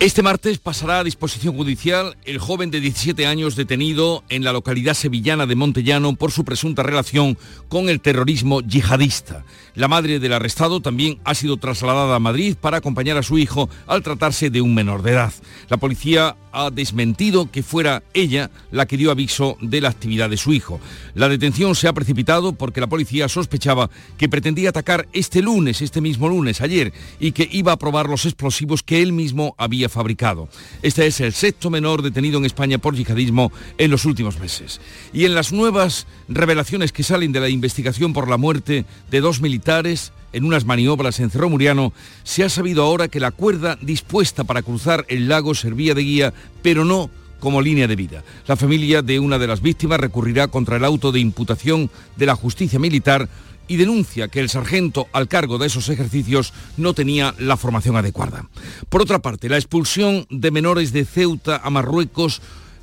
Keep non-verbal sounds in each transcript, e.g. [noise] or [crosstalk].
Este martes pasará a disposición judicial el joven de 17 años detenido en la localidad sevillana de Montellano por su presunta relación con el terrorismo yihadista. La madre del arrestado también ha sido trasladada a Madrid para acompañar a su hijo al tratarse de un menor de edad. La policía ha desmentido que fuera ella la que dio aviso de la actividad de su hijo. La detención se ha precipitado porque la policía sospechaba que pretendía atacar este lunes, este mismo lunes, ayer, y que iba a probar los explosivos que él mismo había fabricado. Este es el sexto menor detenido en España por yihadismo en los últimos meses. Y en las nuevas revelaciones que salen de la investigación por la muerte de dos militares, en unas maniobras en Cerro Muriano, se ha sabido ahora que la cuerda dispuesta para cruzar el lago servía de guía, pero no como línea de vida. La familia de una de las víctimas recurrirá contra el auto de imputación de la justicia militar y denuncia que el sargento al cargo de esos ejercicios no tenía la formación adecuada. Por otra parte, la expulsión de menores de Ceuta a Marruecos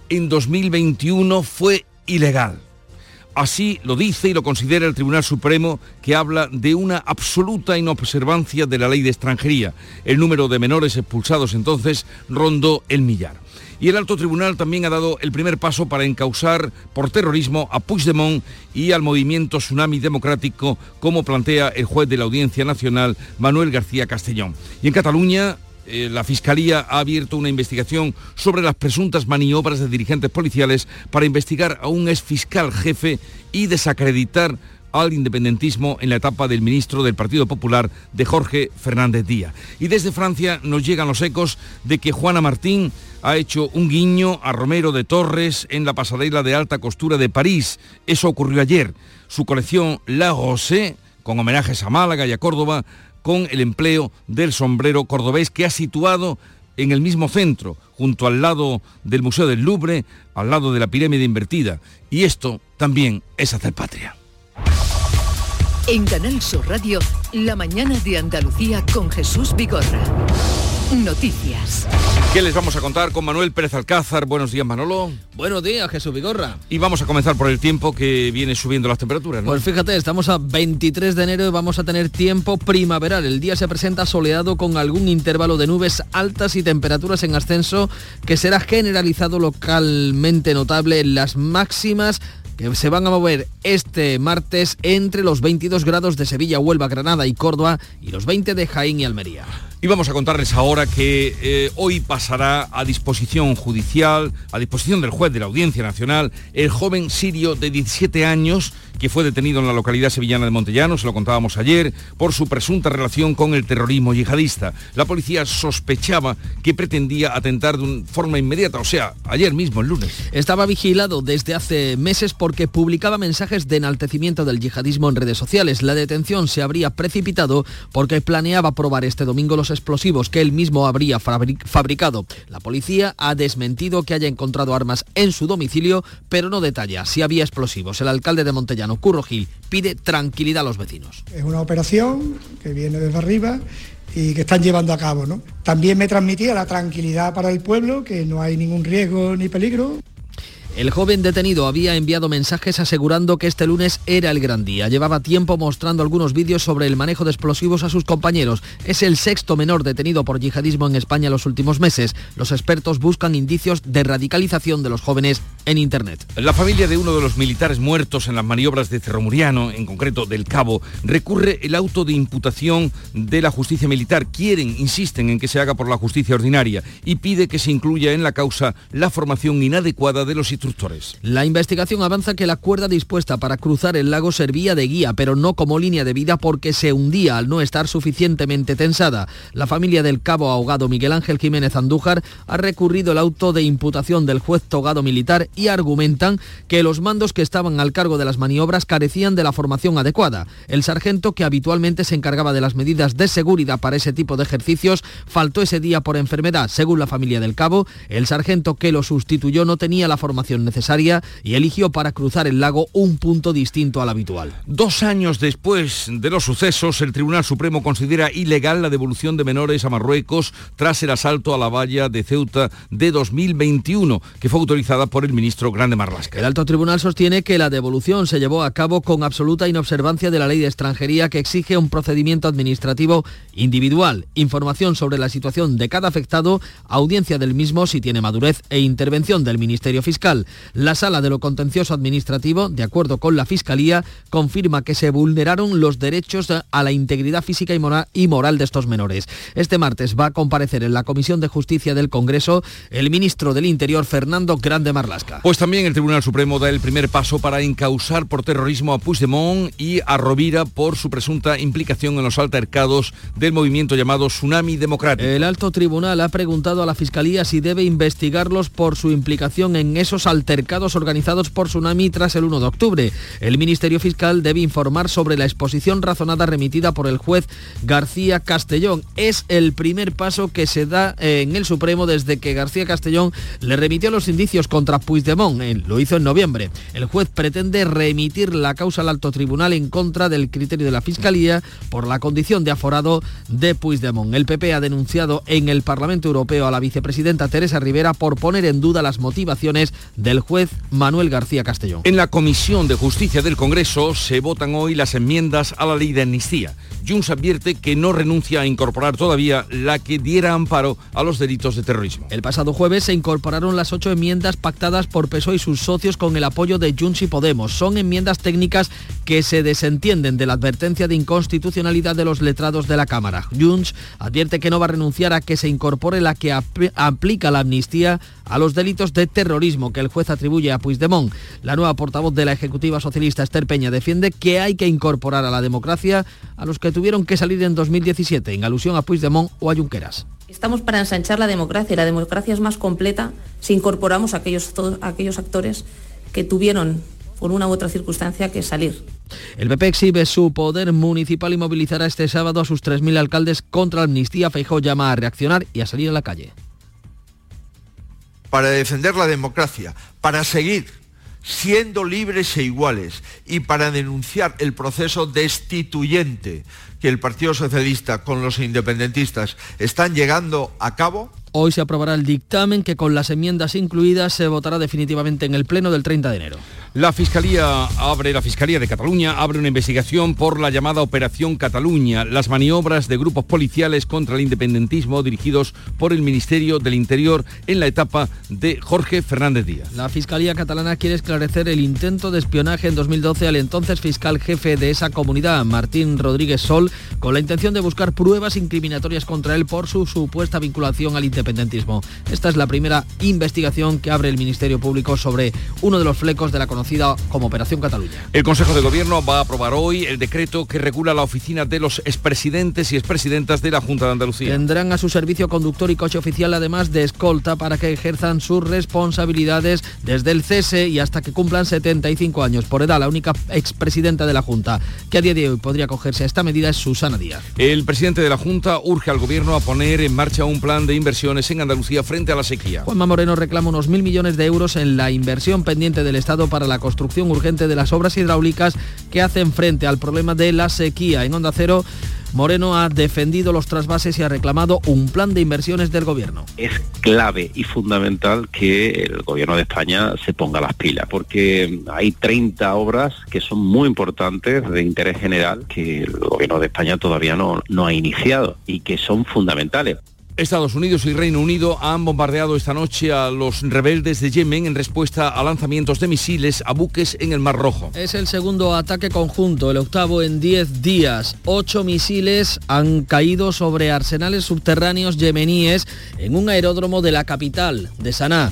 en 2021 fue ilegal. Así lo dice y lo considera el Tribunal Supremo, que habla de una absoluta inobservancia de la ley de extranjería. El número de menores expulsados entonces rondó el millar. Y el alto tribunal también ha dado el primer paso para encausar por terrorismo a Puigdemont y al movimiento Tsunami Democrático, como plantea el juez de la Audiencia Nacional, Manuel García Castellón. Y en Cataluña, eh, la Fiscalía ha abierto una investigación sobre las presuntas maniobras de dirigentes policiales para investigar a un exfiscal jefe y desacreditar al independentismo en la etapa del ministro del Partido Popular de Jorge Fernández Díaz. Y desde Francia nos llegan los ecos de que Juana Martín ha hecho un guiño a Romero de Torres en la pasarela de alta costura de París. Eso ocurrió ayer. Su colección La Rosé, con homenajes a Málaga y a Córdoba, con el empleo del sombrero cordobés que ha situado en el mismo centro, junto al lado del Museo del Louvre, al lado de la pirámide invertida. Y esto también es hacer patria. En Canal Sur Radio, la mañana de Andalucía con Jesús Vigorra. Noticias. ¿Qué les vamos a contar con Manuel Pérez Alcázar? Buenos días, Manolo. Buenos días, Jesús Vigorra. Y vamos a comenzar por el tiempo que viene subiendo las temperaturas, ¿no? Pues fíjate, estamos a 23 de enero y vamos a tener tiempo primaveral. El día se presenta soleado con algún intervalo de nubes altas y temperaturas en ascenso que será generalizado localmente notable en las máximas que se van a mover este martes entre los 22 grados de Sevilla, Huelva, Granada y Córdoba y los 20 de Jaén y Almería. Y vamos a contarles ahora que eh, hoy pasará a disposición judicial, a disposición del juez de la Audiencia Nacional, el joven sirio de 17 años que fue detenido en la localidad sevillana de Montellano, se lo contábamos ayer, por su presunta relación con el terrorismo yihadista. La policía sospechaba que pretendía atentar de forma inmediata, o sea, ayer mismo, el lunes. Estaba vigilado desde hace meses porque publicaba mensajes de enaltecimiento del yihadismo en redes sociales. La detención se habría precipitado porque planeaba probar este domingo los explosivos que él mismo habría fabricado. La policía ha desmentido que haya encontrado armas en su domicilio, pero no detalla si había explosivos. El alcalde de Curro Gil pide tranquilidad a los vecinos. Es una operación que viene desde arriba y que están llevando a cabo. También me transmitía la tranquilidad para el pueblo, que no hay ningún riesgo ni peligro. El joven detenido había enviado mensajes asegurando que este lunes era el gran día. Llevaba tiempo mostrando algunos vídeos sobre el manejo de explosivos a sus compañeros. Es el sexto menor detenido por yihadismo en España en los últimos meses. Los expertos buscan indicios de radicalización de los jóvenes en Internet. La familia de uno de los militares muertos en las maniobras de Cerro Muriano, en concreto del Cabo, recurre el auto de imputación de la justicia militar. Quieren, insisten en que se haga por la justicia ordinaria y pide que se incluya en la causa la formación inadecuada de los la investigación avanza que la cuerda dispuesta para cruzar el lago servía de guía, pero no como línea de vida porque se hundía al no estar suficientemente tensada. La familia del cabo ahogado Miguel Ángel Jiménez Andújar ha recurrido el auto de imputación del juez togado militar y argumentan que los mandos que estaban al cargo de las maniobras carecían de la formación adecuada. El sargento, que habitualmente se encargaba de las medidas de seguridad para ese tipo de ejercicios, faltó ese día por enfermedad. Según la familia del cabo, el sargento que lo sustituyó no tenía la formación necesaria y eligió para cruzar el lago un punto distinto al habitual. Dos años después de los sucesos, el Tribunal Supremo considera ilegal la devolución de menores a Marruecos tras el asalto a la valla de Ceuta de 2021, que fue autorizada por el ministro Grande Marlasca. El alto tribunal sostiene que la devolución se llevó a cabo con absoluta inobservancia de la ley de extranjería que exige un procedimiento administrativo individual, información sobre la situación de cada afectado, audiencia del mismo si tiene madurez e intervención del Ministerio Fiscal. La sala de lo contencioso administrativo, de acuerdo con la Fiscalía, confirma que se vulneraron los derechos a la integridad física y moral de estos menores. Este martes va a comparecer en la Comisión de Justicia del Congreso el ministro del Interior, Fernando Grande Marlasca. Pues también el Tribunal Supremo da el primer paso para encausar por terrorismo a Puigdemont y a Rovira por su presunta implicación en los altercados del movimiento llamado Tsunami Democrático. El alto tribunal ha preguntado a la Fiscalía si debe investigarlos por su implicación en esos altercados organizados por Tsunami tras el 1 de octubre. El Ministerio Fiscal debe informar sobre la exposición razonada remitida por el juez García Castellón. Es el primer paso que se da en el Supremo desde que García Castellón le remitió los indicios contra Puigdemont. lo hizo en noviembre. El juez pretende remitir la causa al alto tribunal en contra del criterio de la Fiscalía por la condición de aforado de Puigdemont. El PP ha denunciado en el Parlamento Europeo a la vicepresidenta Teresa Rivera por poner en duda las motivaciones del juez Manuel García Castellón. En la Comisión de Justicia del Congreso se votan hoy las enmiendas a la ley de amnistía. Junts advierte que no renuncia a incorporar todavía la que diera amparo a los delitos de terrorismo. El pasado jueves se incorporaron las ocho enmiendas pactadas por PSOE y sus socios con el apoyo de Junts y Podemos. Son enmiendas técnicas que se desentienden de la advertencia de inconstitucionalidad de los letrados de la Cámara. Junts advierte que no va a renunciar a que se incorpore la que aplica la amnistía a los delitos de terrorismo que el juez atribuye a Puigdemont. La nueva portavoz de la Ejecutiva Socialista, Esther Peña, defiende que hay que incorporar a la democracia a los que tuvieron que salir en 2017, en alusión a Puigdemont o a Junqueras. Estamos para ensanchar la democracia y la democracia es más completa si incorporamos a aquellos, a aquellos actores que tuvieron por una u otra circunstancia que salir. El PP exhibe su poder municipal y movilizará este sábado a sus 3.000 alcaldes contra la amnistía. Feijó llama a reaccionar y a salir a la calle. Para defender la democracia, para seguir siendo libres e iguales y para denunciar el proceso destituyente que el Partido Socialista con los independentistas están llegando a cabo, Hoy se aprobará el dictamen que con las enmiendas incluidas se votará definitivamente en el Pleno del 30 de enero. La Fiscalía abre, la Fiscalía de Cataluña abre una investigación por la llamada Operación Cataluña, las maniobras de grupos policiales contra el independentismo dirigidos por el Ministerio del Interior en la etapa de Jorge Fernández Díaz. La Fiscalía catalana quiere esclarecer el intento de espionaje en 2012 al entonces fiscal jefe de esa comunidad, Martín Rodríguez Sol, con la intención de buscar pruebas incriminatorias contra él por su supuesta vinculación al independentismo. Esta es la primera investigación que abre el Ministerio Público sobre uno de los flecos de la conocida como Operación Cataluña. El Consejo de Gobierno va a aprobar hoy el decreto que regula la oficina de los expresidentes y expresidentas de la Junta de Andalucía. Tendrán a su servicio conductor y coche oficial, además de escolta, para que ejerzan sus responsabilidades desde el cese y hasta que cumplan 75 años. Por edad, la única expresidenta de la Junta que a día de hoy podría acogerse a esta medida es Susana Díaz. El presidente de la Junta urge al Gobierno a poner en marcha un plan de en Andalucía frente a la sequía. Juanma Moreno reclama unos mil millones de euros en la inversión pendiente del Estado para la la construcción urgente de las obras hidráulicas que hacen frente al problema de la sequía. En Onda Cero, Moreno ha defendido los trasvases y ha reclamado un plan de inversiones del gobierno. Es clave y fundamental que el gobierno de España se ponga las pilas, porque hay 30 obras que son muy importantes de interés general que el gobierno de España todavía no, no ha iniciado y que son fundamentales. Estados Unidos y Reino Unido han bombardeado esta noche a los rebeldes de Yemen en respuesta a lanzamientos de misiles a buques en el Mar Rojo. Es el segundo ataque conjunto, el octavo en 10 días. Ocho misiles han caído sobre arsenales subterráneos yemeníes en un aeródromo de la capital, de Sanaa.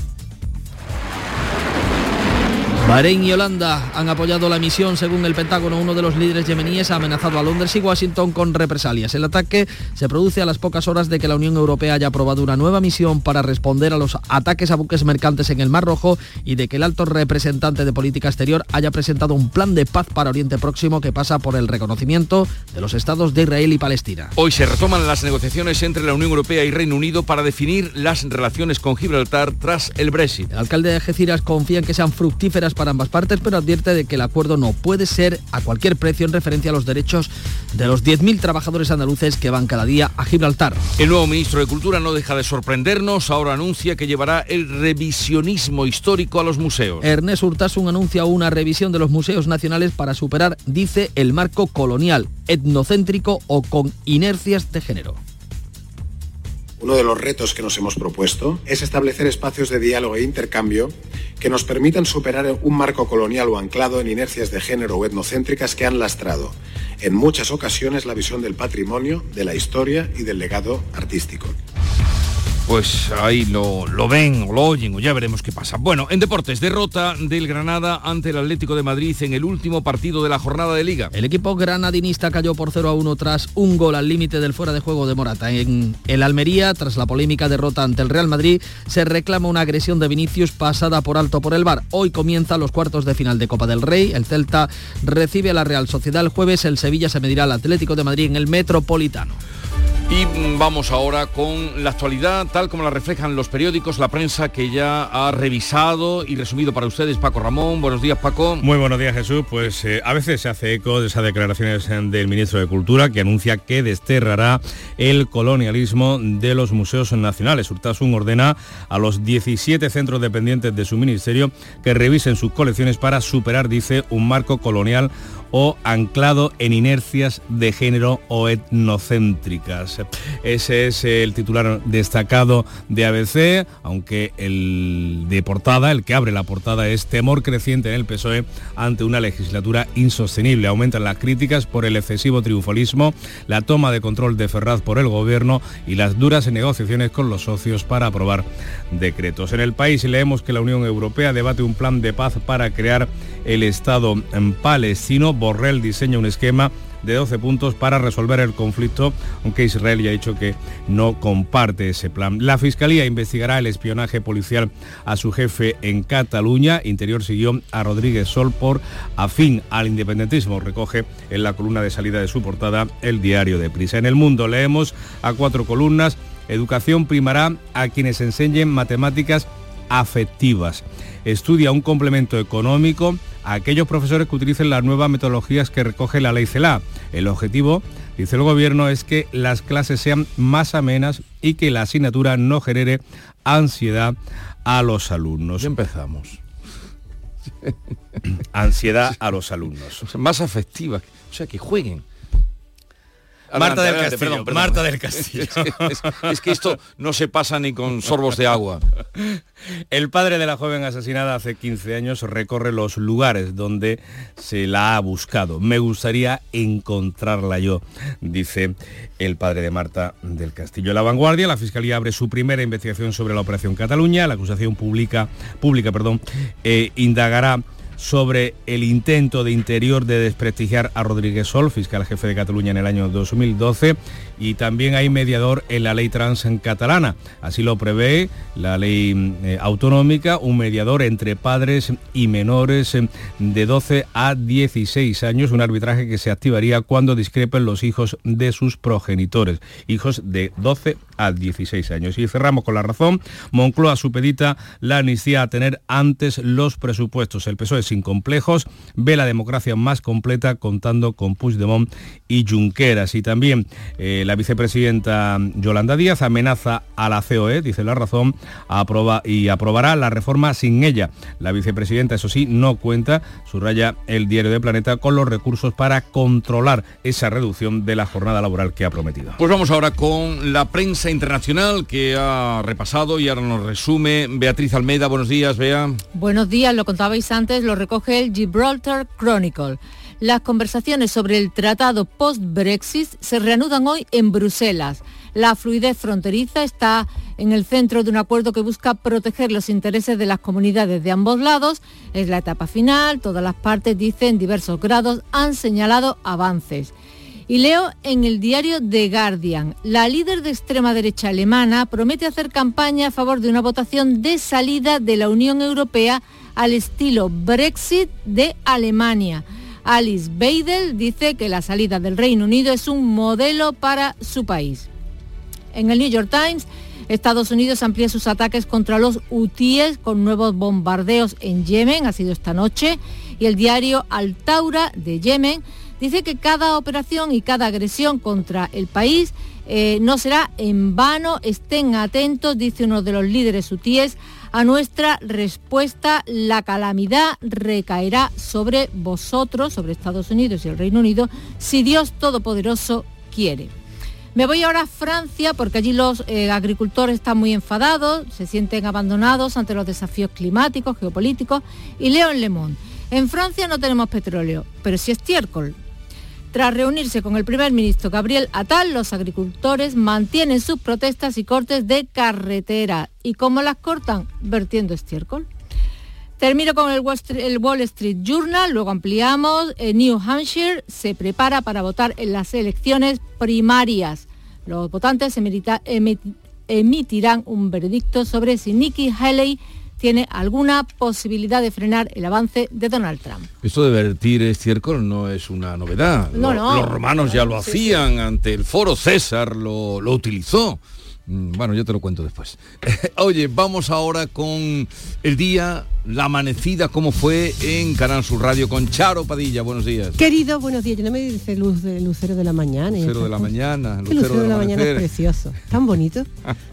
Bahrein y Holanda han apoyado la misión. Según el Pentágono, uno de los líderes yemeníes ha amenazado a Londres y Washington con represalias. El ataque se produce a las pocas horas de que la Unión Europea haya aprobado una nueva misión para responder a los ataques a buques mercantes en el Mar Rojo y de que el alto representante de política exterior haya presentado un plan de paz para Oriente Próximo que pasa por el reconocimiento de los estados de Israel y Palestina. Hoy se retoman las negociaciones entre la Unión Europea y Reino Unido para definir las relaciones con Gibraltar tras el Brexit. El alcalde de Algeciras confía en que sean fructíferas para ambas partes, pero advierte de que el acuerdo no puede ser a cualquier precio en referencia a los derechos de los 10.000 trabajadores andaluces que van cada día a Gibraltar. El nuevo ministro de Cultura no deja de sorprendernos, ahora anuncia que llevará el revisionismo histórico a los museos. Ernest Urtasun anuncia una revisión de los museos nacionales para superar, dice, el marco colonial, etnocéntrico o con inercias de género. Uno de los retos que nos hemos propuesto es establecer espacios de diálogo e intercambio que nos permitan superar un marco colonial o anclado en inercias de género o etnocéntricas que han lastrado en muchas ocasiones la visión del patrimonio, de la historia y del legado artístico pues ahí lo, lo, ven o lo oyen o ya veremos qué pasa. Bueno, en deportes, derrota del Granada ante el Atlético de Madrid en el último partido de la jornada de liga. El equipo granadinista cayó por 0 a 1 tras un gol al límite del fuera de juego de Morata. En el Almería, tras la polémica derrota ante el Real Madrid, se reclama una agresión de Vinicius pasada por alto por el bar. Hoy comienzan los cuartos de final de Copa del Rey. El Celta recibe a la Real Sociedad el jueves. El Sevilla se medirá al Atlético de Madrid en el Metropolitano. Y vamos ahora con la actualidad, tal como la reflejan los periódicos, la prensa que ya ha revisado y resumido para ustedes Paco Ramón. Buenos días, Paco. Muy buenos días, Jesús. Pues eh, a veces se hace eco de esas declaraciones del ministro de Cultura que anuncia que desterrará el colonialismo de los museos nacionales. Urtasun ordena a los 17 centros dependientes de su ministerio que revisen sus colecciones para superar, dice, un marco colonial o anclado en inercias de género o etnocéntricas. Ese es el titular destacado de ABC, aunque el de portada, el que abre la portada es temor creciente en el PSOE ante una legislatura insostenible. Aumentan las críticas por el excesivo triunfalismo, la toma de control de Ferraz por el gobierno y las duras negociaciones con los socios para aprobar decretos. En el país leemos que la Unión Europea debate un plan de paz para crear el Estado palestino Borrell diseña un esquema de 12 puntos para resolver el conflicto, aunque Israel ya ha dicho que no comparte ese plan. La Fiscalía investigará el espionaje policial a su jefe en Cataluña. Interior siguió a Rodríguez Sol por afín al independentismo. Recoge en la columna de salida de su portada el diario de Prisa. En el mundo leemos a cuatro columnas. Educación primará a quienes enseñen matemáticas afectivas. Estudia un complemento económico a aquellos profesores que utilicen las nuevas metodologías que recoge la ley CELA. El objetivo, dice el gobierno, es que las clases sean más amenas y que la asignatura no genere ansiedad a los alumnos. Ya empezamos. [laughs] ansiedad a los alumnos. más afectiva, o sea, que jueguen. Marta del Castillo. Marta del [laughs] Castillo. Es, que esto no se pasa ni con sorbos de agua. [laughs] El padre de la joven asesinada hace 15 años recorre los lugares donde se la ha buscado. Me gustaría encontrarla yo, dice el padre de Marta del Castillo. La vanguardia, la Fiscalía abre su primera investigación sobre la Operación Cataluña. La acusación pública, pública perdón, eh, indagará sobre el intento de interior de desprestigiar a Rodríguez Sol, fiscal jefe de Cataluña en el año 2012, y también hay mediador en la ley trans en catalana. Así lo prevé la ley eh, autonómica, un mediador entre padres y menores eh, de 12 a 16 años, un arbitraje que se activaría cuando discrepen los hijos de sus progenitores, hijos de 12 a 16 años. Y cerramos con la razón. Moncloa supedita la amnistía a tener antes los presupuestos. El PSOE sin complejos ve la democracia más completa contando con Puigdemont y Junqueras. Y también eh, la vicepresidenta Yolanda Díaz amenaza a la COE, dice la razón, aproba y aprobará la reforma sin ella. La vicepresidenta, eso sí, no cuenta, subraya el diario de Planeta, con los recursos para controlar esa reducción de la jornada laboral que ha prometido. Pues vamos ahora con la prensa internacional que ha repasado y ahora nos resume Beatriz Almeida. Buenos días, Bea. Buenos días, lo contabais antes, lo recoge el Gibraltar Chronicle. Las conversaciones sobre el tratado post-Brexit se reanudan hoy en Bruselas. La fluidez fronteriza está en el centro de un acuerdo que busca proteger los intereses de las comunidades de ambos lados. Es la etapa final, todas las partes dicen en diversos grados han señalado avances. Y leo en el diario The Guardian, la líder de extrema derecha alemana promete hacer campaña a favor de una votación de salida de la Unión Europea al estilo Brexit de Alemania. Alice Weidel dice que la salida del Reino Unido es un modelo para su país. En el New York Times, Estados Unidos amplía sus ataques contra los hutíes con nuevos bombardeos en Yemen, ha sido esta noche, y el diario Al Taura de Yemen dice que cada operación y cada agresión contra el país eh, no será en vano, estén atentos, dice uno de los líderes hutíes, a nuestra respuesta, la calamidad recaerá sobre vosotros, sobre Estados Unidos y el Reino Unido, si Dios Todopoderoso quiere. Me voy ahora a Francia porque allí los eh, agricultores están muy enfadados, se sienten abandonados ante los desafíos climáticos, geopolíticos y leo en Le Monde. En Francia no tenemos petróleo, pero sí estiércol. Tras reunirse con el primer ministro Gabriel Attal, los agricultores mantienen sus protestas y cortes de carretera. ¿Y cómo las cortan? Vertiendo estiércol. Termino con el Wall, Street, Journal, luego ampliamos. Eh, New Hampshire se prepara para votar en las elecciones primarias. Los votantes emitirán un veredicto sobre si Nikki Haley tiene alguna posibilidad de frenar el avance de Donald Trump. Esto de vertir estiércol no es una novedad. No, no. Los romanos ya lo hacían, ante el foro César lo, lo utilizó. Mm, bueno, yo te lo cuento después. [laughs] Oye, vamos ahora con el día, la amanecida, cómo fue en Canal Sur Radio con Charo Padilla. Buenos días. Querido, buenos días. Yo no me dice luz de lucero de la mañana. [laughs] Lucero de la mañana. Lucero, de la mañana es precioso. Tan bonito.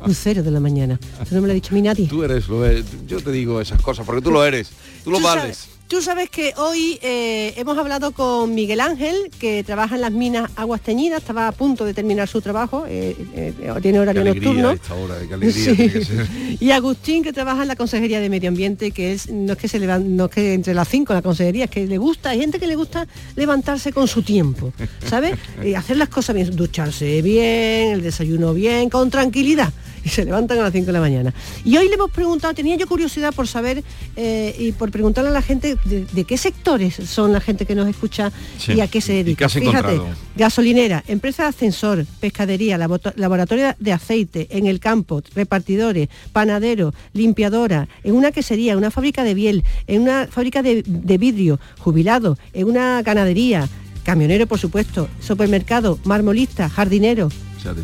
lucero de la mañana. Eso no me lo ha dicho mi nadie. Tú eres, lo Yo te digo esas cosas porque tú lo eres. Tú lo vales. Tú sabes que hoy eh, hemos hablado con Miguel Ángel, que trabaja en las minas Aguas Teñidas, estaba a punto de terminar su trabajo, eh, eh, tiene horario nocturno. [laughs] y Agustín, que trabaja en la Consejería de Medio Ambiente, que es no es que se levanta, no es que entre las cinco la consejería, es que le gusta, hay gente que le gusta levantarse con su tiempo, ¿sabes? y [laughs] hacer las cosas bien, ducharse bien, el desayuno bien, con tranquilidad [laughs] y se levantan a las 5 de la mañana. Y hoy le hemos preguntado, tenía yo curiosidad por saber y por preguntarle a la gente de, qué sectores son la gente que nos escucha y a qué se dedica. Fíjate, gasolinera, empresa de ascensor, pescadería, laboratorio de aceite, en el campo, repartidores, panadero, limpiadora, en una quesería, una fábrica de biel, en una fábrica de, vidrio, jubilado, en una ganadería, camionero por supuesto, supermercado, marmolista, jardinero.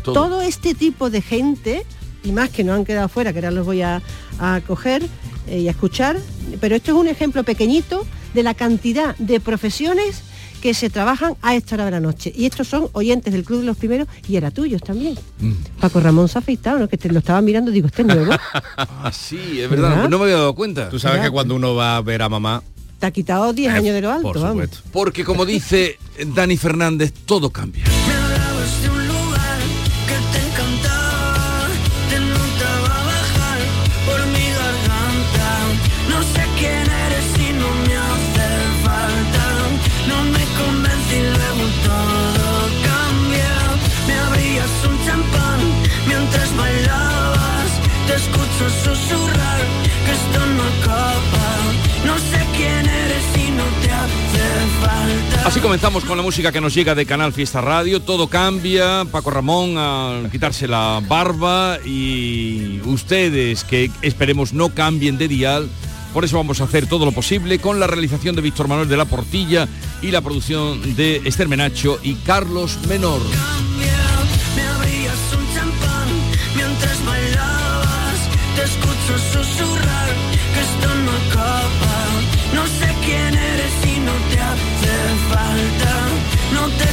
todo. este tipo de gente y más que no han quedado fuera, que ahora los voy a, a coger, eh, y a escuchar, pero esto es un ejemplo pequeñito de la cantidad de profesiones que se trabajan a esta hora de la noche. Y estos son oyentes del Club de los Primeros y era tuyos también. Mm. Paco Ramón se ha afeitado, ¿no? que te lo estaba mirando, digo, este nuevo. [laughs] ah, sí, es verdad, no me había dado cuenta. Tú sabes que cuando uno va a ver a mamá... Te ha quitado 10 años de lo alto, Por supuesto. Porque como dice Dani Fernández, todo cambia. Así comenzamos con la música que nos llega de Canal Fiesta Radio. Todo cambia. Paco Ramón al quitarse la barba y ustedes que esperemos no cambien de dial. Por eso vamos a hacer todo lo posible con la realización de Víctor Manuel de la Portilla y la producción de Esther Menacho y Carlos Menor.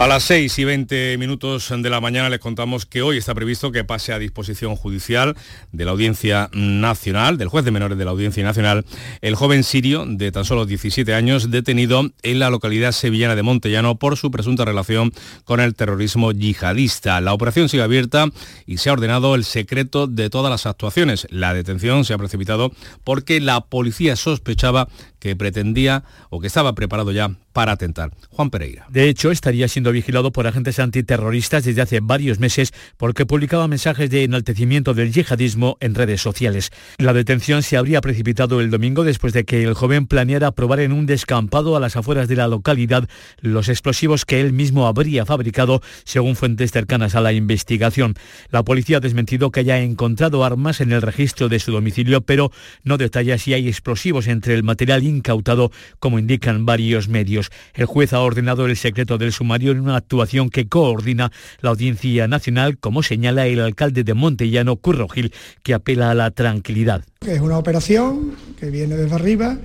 A las 6 y 20 minutos de la mañana les contamos que hoy está previsto que pase a disposición judicial de la Audiencia Nacional, del juez de menores de la Audiencia Nacional, el joven sirio de tan solo 17 años detenido en la localidad sevillana de Montellano por su presunta relación con el terrorismo yihadista. La operación sigue abierta y se ha ordenado el secreto de todas las actuaciones. La detención se ha precipitado porque la policía sospechaba que pretendía o que estaba preparado ya para atentar. Juan Pereira. De hecho, estaría siendo vigilado por agentes antiterroristas desde hace varios meses porque publicaba mensajes de enaltecimiento del yihadismo en redes sociales. La detención se habría precipitado el domingo después de que el joven planeara probar en un descampado a las afueras de la localidad los explosivos que él mismo habría fabricado, según fuentes cercanas a la investigación. La policía ha desmentido que haya encontrado armas en el registro de su domicilio, pero no detalla si hay explosivos entre el material incautado, como indican varios medios. El juez ha ordenado el secreto del sumario en una actuación que coordina la Audiencia Nacional, como señala el alcalde de Montellano, Curro Gil, que apela a la tranquilidad. Es una operación que viene desde arriba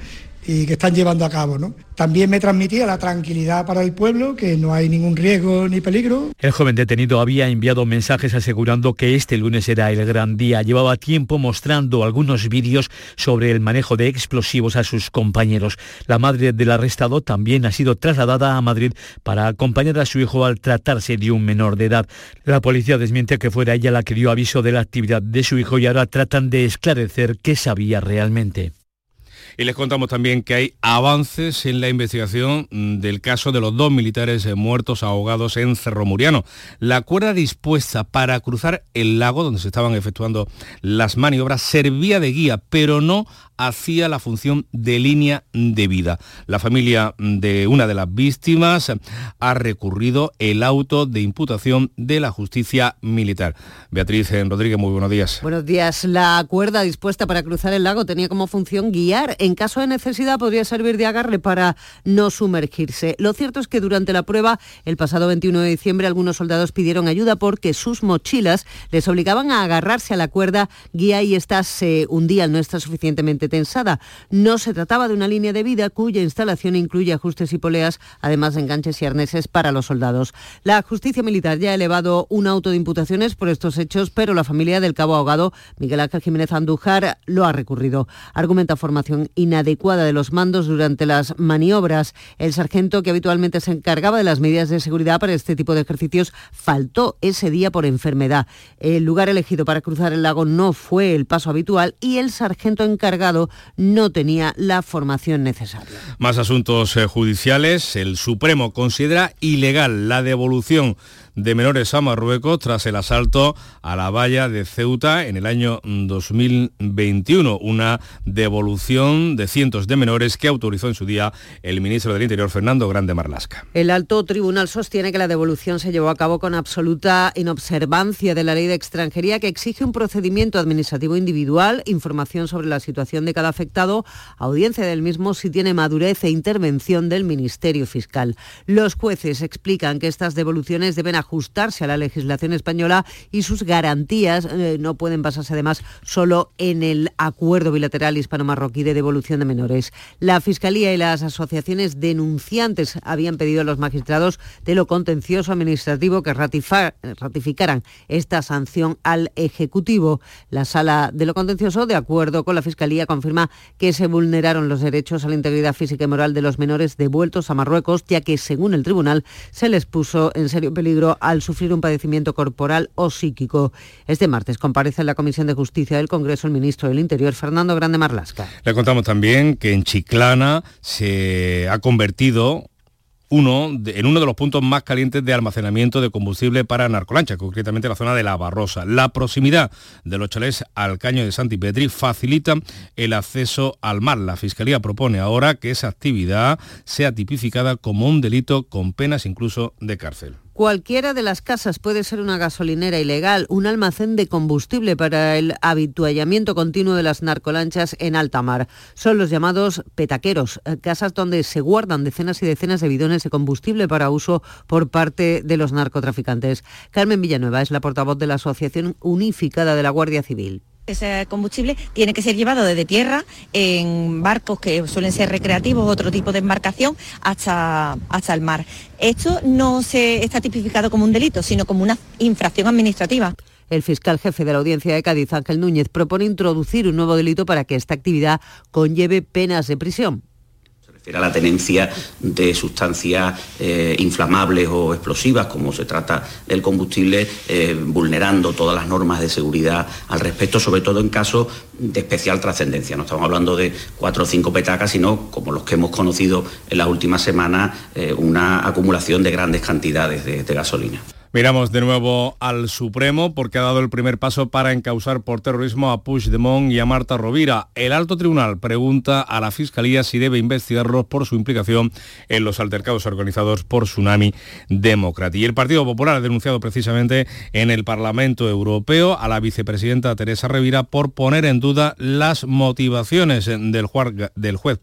y que están llevando a cabo. ¿no? También me transmitía la tranquilidad para el pueblo, que no hay ningún riesgo ni peligro. El joven detenido había enviado mensajes asegurando que este lunes era el gran día. Llevaba tiempo mostrando algunos vídeos sobre el manejo de explosivos a sus compañeros. La madre del arrestado también ha sido trasladada a Madrid para acompañar a su hijo al tratarse de un menor de edad. La policía desmiente que fuera ella la que dio aviso de la actividad de su hijo y ahora tratan de esclarecer qué sabía realmente. Y les contamos también que hay avances en la investigación mm, del caso de los dos militares eh, muertos ahogados en Cerro Muriano. La cuerda dispuesta para cruzar el lago donde se estaban efectuando las maniobras servía de guía, pero no hacía la función de línea de vida. La familia de una de las víctimas ha recurrido el auto de imputación de la justicia militar. Beatriz Rodríguez, muy buenos días. Buenos días. La cuerda dispuesta para cruzar el lago tenía como función guiar. En caso de necesidad podría servir de agarre para no sumergirse. Lo cierto es que durante la prueba, el pasado 21 de diciembre, algunos soldados pidieron ayuda porque sus mochilas les obligaban a agarrarse a la cuerda guía y esta se hundía al no estar suficientemente tensada. No se trataba de una línea de vida cuya instalación incluye ajustes y poleas, además de enganches y arneses para los soldados. La justicia militar ya ha elevado un auto de imputaciones por estos hechos, pero la familia del cabo ahogado, Miguel Ángel Jiménez Andújar, lo ha recurrido. Argumenta formación inadecuada de los mandos durante las maniobras. El sargento que habitualmente se encargaba de las medidas de seguridad para este tipo de ejercicios faltó ese día por enfermedad. El lugar elegido para cruzar el lago no fue el paso habitual y el sargento encargado no tenía la formación necesaria. Más asuntos eh, judiciales. El Supremo considera ilegal la devolución de menores a Marruecos tras el asalto a la valla de Ceuta en el año 2021. Una devolución de cientos de menores que autorizó en su día el ministro del Interior, Fernando Grande Marlasca. El alto tribunal sostiene que la devolución se llevó a cabo con absoluta inobservancia de la ley de extranjería que exige un procedimiento administrativo individual, información sobre la situación de cada afectado, audiencia del mismo si tiene madurez e intervención del Ministerio Fiscal. Los jueces explican que estas devoluciones deben ajustarse a la legislación española y sus garantías eh, no pueden basarse además solo en el acuerdo bilateral hispano-marroquí de devolución de menores. La Fiscalía y las asociaciones denunciantes habían pedido a los magistrados de lo contencioso administrativo que ratificaran esta sanción al Ejecutivo. La Sala de lo contencioso, de acuerdo con la Fiscalía, confirma que se vulneraron los derechos a la integridad física y moral de los menores devueltos a Marruecos, ya que, según el tribunal, se les puso en serio peligro al sufrir un padecimiento corporal o psíquico. Este martes comparece en la Comisión de Justicia del Congreso el ministro del Interior, Fernando Grande Marlasca. Le contamos también que en Chiclana se ha convertido uno en uno de los puntos más calientes de almacenamiento de combustible para narcolancha, concretamente la zona de La Barrosa. La proximidad de los chalés al caño de Santipetri facilita el acceso al mar. La Fiscalía propone ahora que esa actividad sea tipificada como un delito con penas incluso de cárcel. Cualquiera de las casas puede ser una gasolinera ilegal, un almacén de combustible para el habituallamiento continuo de las narcolanchas en alta mar. Son los llamados petaqueros, eh, casas donde se guardan decenas y decenas de bidones de combustible para uso por parte de los narcotraficantes. Carmen Villanueva es la portavoz de la Asociación Unificada de la Guardia Civil. Ese combustible tiene que ser llevado desde tierra en barcos que suelen ser recreativos, otro tipo de embarcación, hasta, hasta el mar. Esto no se está tipificado como un delito, sino como una infracción administrativa. El fiscal jefe de la Audiencia de Cádiz, Ángel Núñez, propone introducir un nuevo delito para que esta actividad conlleve penas de prisión a la tenencia de sustancias eh, inflamables o explosivas, como se trata del combustible, eh, vulnerando todas las normas de seguridad al respecto, sobre todo en casos de especial trascendencia. No estamos hablando de cuatro o cinco petacas, sino, como los que hemos conocido en las últimas semanas, eh, una acumulación de grandes cantidades de gasolina. Miramos de nuevo al Supremo porque ha dado el primer paso para encausar por terrorismo a Puigdemont y a Marta Rovira. El alto tribunal pregunta a la Fiscalía si debe investigarlos por su implicación en los altercados organizados por Tsunami Democrat. Y el Partido Popular ha denunciado precisamente en el Parlamento Europeo a la vicepresidenta Teresa Revira por poner en duda las motivaciones del juez,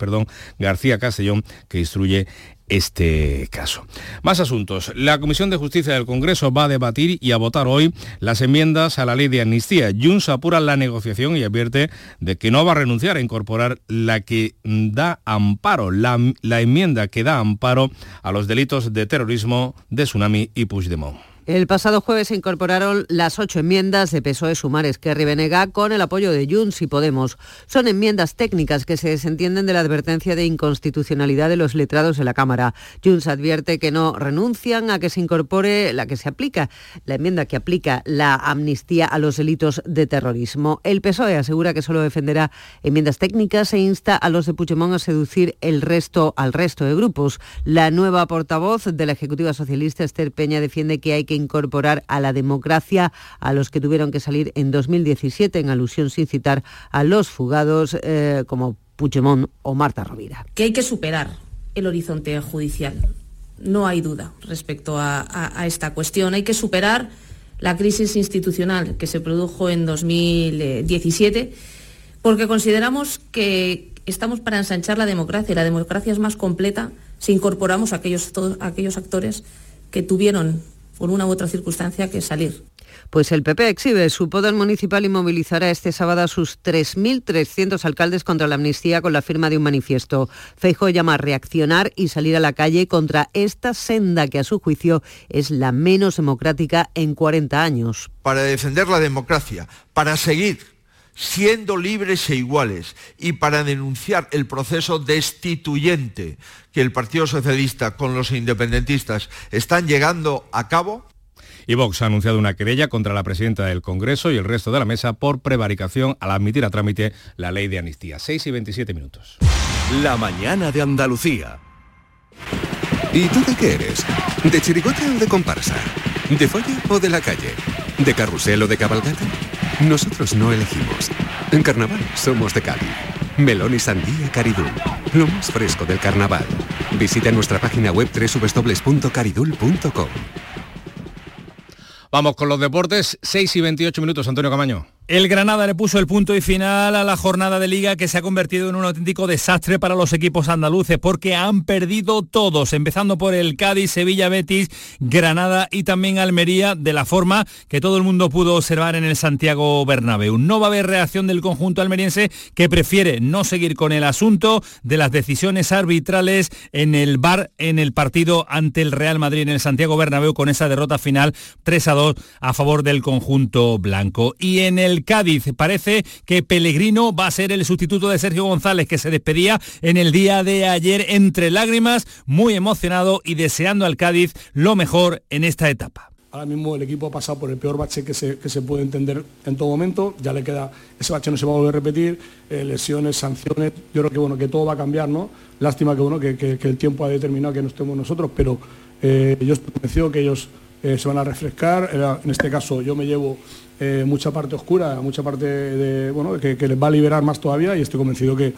García Castellón que instruye este caso. Más asuntos. La Comisión de Justicia del Congreso va a debatir y a votar hoy las enmiendas a la ley de amnistía. Junts apura la negociación y advierte de que no va a renunciar a incorporar la que da amparo, la, la enmienda que da amparo a los delitos de terrorismo de Tsunami y Puigdemont. El pasado jueves se incorporaron las ocho enmiendas de PSOE Sumar Esquerra y con el apoyo de Junts y Podemos. Son enmiendas técnicas que se desentienden de la advertencia de inconstitucionalidad de los letrados de la Cámara. Junts advierte que no renuncian a que se incorpore la que se aplica, la enmienda que aplica la amnistía a los delitos de terrorismo. El PSOE asegura que solo defenderá enmiendas técnicas e insta a los de Puigdemont a seducir el resto al resto de grupos. La nueva portavoz de la Ejecutiva Socialista, Esther Peña, defiende que hay que incorporar a la democracia a los que tuvieron que salir en 2017, en alusión sin citar a los fugados eh, como Puigdemont o Marta Rovira. Que hay que superar el horizonte judicial. No hay duda respecto a, esta cuestión. Hay que superar la crisis institucional que se produjo en 2017 porque consideramos que estamos para ensanchar la democracia y la democracia es más completa si incorporamos aquellos, a aquellos actores que tuvieron por una u otra circunstancia que salir. Pues el PP exhibe su poder municipal y movilizará este sábado a sus 3.300 alcaldes contra la amnistía con la firma de un manifiesto. Feijo llama a reaccionar y salir a la calle contra esta senda que a su juicio es la menos democrática en 40 años. Para defender la democracia, para seguir siendo libres e iguales y para denunciar el proceso destituyente que el Partido Socialista con los independentistas están llegando a cabo? Y Vox ha anunciado una querella contra la presidenta del Congreso y el resto de la mesa por prevaricación al admitir a trámite la ley de amnistía. 6 y 27 minutos. La mañana de Andalucía. ¿Y tú de qué eres? ¿De chirigote o de comparsa? ¿De folla o de la calle? ¿De carrusel o de cabalgata? Nosotros no elegimos. En carnaval somos de Cádiz. Melón y sandía Caridul. Lo más fresco del carnaval. Visita nuestra página web www.caridul.com. Vamos con los deportes. 6 y 28 minutos, Antonio Camaño. El Granada le puso el punto y final a la jornada de liga que se ha convertido en un auténtico desastre para los equipos andaluces porque han perdido todos, empezando por el Cádiz, Sevilla, Betis, Granada y también Almería, de la forma que todo el mundo pudo observar en el Santiago Bernabéu. No va a haber reacción del conjunto almeriense que prefiere no seguir con el asunto de las decisiones arbitrales en el bar en el partido ante el Real Madrid en el Santiago Bernabéu con esa derrota final 3 a 2 a favor del conjunto blanco. Y en el Cádiz. Parece que Pellegrino va a ser el sustituto de Sergio González, que se despedía en el día de ayer entre lágrimas, muy emocionado y deseando al Cádiz lo mejor en esta etapa. Ahora mismo el equipo ha pasado por el peor bache que se, puede entender en todo momento. Ya le queda, ese bache no se va a volver a repetir, eh, lesiones, sanciones. Yo creo que bueno, que todo va a cambiar, ¿no? Lástima que bueno, que, el tiempo ha determinado que no estemos nosotros, pero eh, yo estoy convencido que ellos eh, se van a refrescar. En este caso yo me llevo eh, mucha parte oscura, mucha parte de, bueno, que, les va a liberar más todavía y estoy convencido que,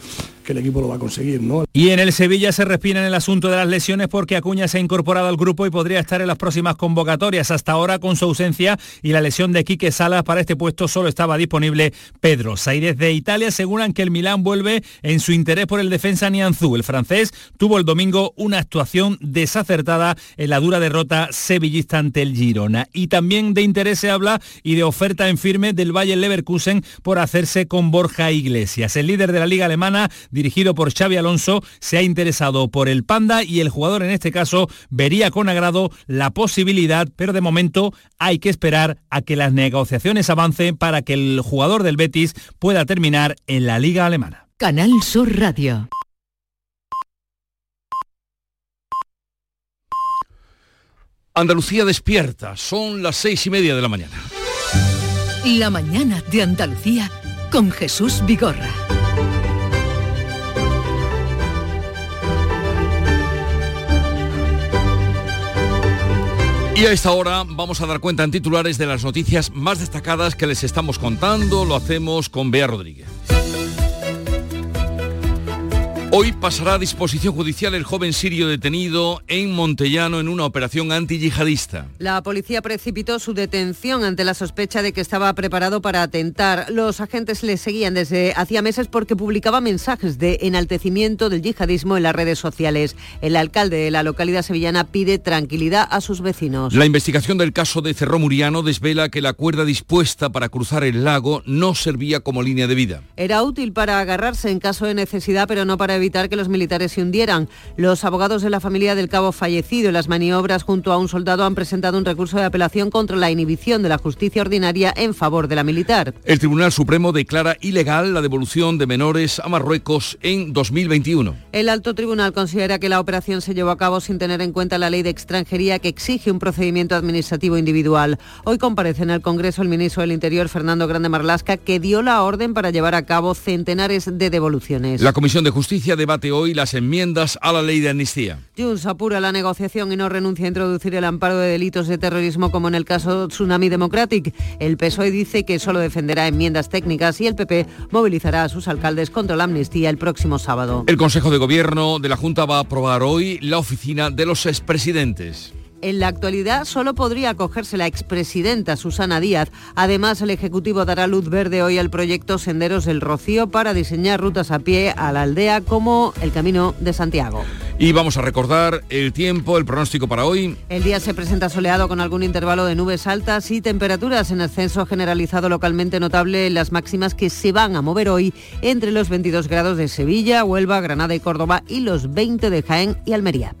el equipo lo va a conseguir. ¿no? Y en el Sevilla se respira en el asunto de las lesiones porque Acuña se ha incorporado al grupo y podría estar en las próximas convocatorias. Hasta ahora con su ausencia y la lesión de Quique Salas para este puesto solo estaba disponible Pedro. Saires de Italia aseguran que el Milán vuelve en su interés por el defensa Nianzú. El francés tuvo el domingo una actuación desacertada en la dura derrota sevillista ante el Girona. Y también de interés se habla y de oferta en firme del Bayern Leverkusen por hacerse con Borja Iglesias. El líder de la liga alemana, dirigido por Xavi Alonso, se ha interesado por el Panda y el jugador en este caso vería con agrado la posibilidad, pero de momento hay que esperar a que las negociaciones avancen para que el jugador del Betis pueda terminar en la liga alemana. Canal Sur Radio. Andalucía despierta, son las seis y media de la mañana. La mañana de Andalucía con Jesús Vigorra. Y a esta hora vamos a dar cuenta en titulares de las noticias más destacadas que les estamos contando. Lo hacemos con Bea Rodríguez. Hoy pasará a disposición judicial el joven sirio detenido en Montellano en una operación antiyihadista. La policía precipitó su detención ante la sospecha de que estaba preparado para atentar. Los agentes le seguían desde hacía meses porque publicaba mensajes de enaltecimiento del yihadismo en las redes sociales. El alcalde de la localidad sevillana pide tranquilidad a sus vecinos. La investigación del caso de Cerró Muriano desvela que la cuerda dispuesta para cruzar el lago no servía como línea de vida. Era útil para agarrarse en caso de necesidad, pero no para evitar que los militares se hundieran. Los abogados de la familia del cabo fallecido en las maniobras junto a un soldado han presentado un recurso de apelación contra la inhibición de la justicia ordinaria en favor de la militar. El Tribunal Supremo declara ilegal la devolución de menores a Marruecos en 2021. El alto tribunal considera que la operación se llevó a cabo sin tener en cuenta la ley de extranjería que exige un procedimiento administrativo individual. Hoy comparece en el Congreso el ministro del Interior, Fernando Grande Marlasca, que dio la orden para llevar a cabo centenares de devoluciones. La Comisión de Justicia debate hoy las enmiendas a la ley de amnistía. Junts apura la negociación y no renuncia a introducir el amparo de delitos de terrorismo como en el caso Tsunami Democratic. El PSOE dice que solo defenderá enmiendas técnicas y el PP movilizará a sus alcaldes contra la amnistía el próximo sábado. El Consejo de Gobierno de la Junta va a aprobar hoy la oficina de los expresidentes. En la actualidad solo podría acogerse la expresidenta Susana Díaz. Además, el Ejecutivo dará luz verde hoy al proyecto Senderos del Rocío para diseñar rutas a pie a la aldea como el Camino de Santiago. Y vamos a recordar el tiempo, el pronóstico para hoy. El día se presenta soleado con algún intervalo de nubes altas y temperaturas en ascenso generalizado localmente notable en las máximas que se van a mover hoy entre los 22 grados de Sevilla, Huelva, Granada y Córdoba y los 20 de Jaén y Almería.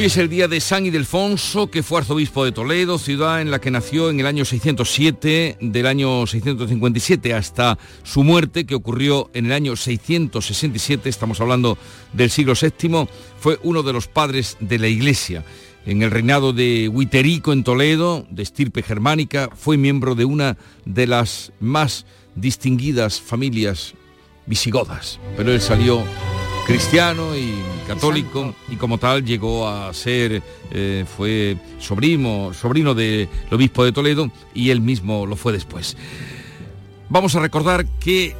Hoy es el día de San Ildefonso, que fue arzobispo de Toledo, ciudad en la que nació en el año 607, del año 657 hasta su muerte, que ocurrió en el año 667, estamos hablando del siglo VII, fue uno de los padres de la Iglesia. En el reinado de Huiterico en Toledo, de estirpe germánica, fue miembro de una de las más distinguidas familias visigodas, pero él salió cristiano y católico y como tal llegó a ser, eh, fue sobrino, sobrino del obispo de Toledo y él mismo lo fue después. Vamos a recordar que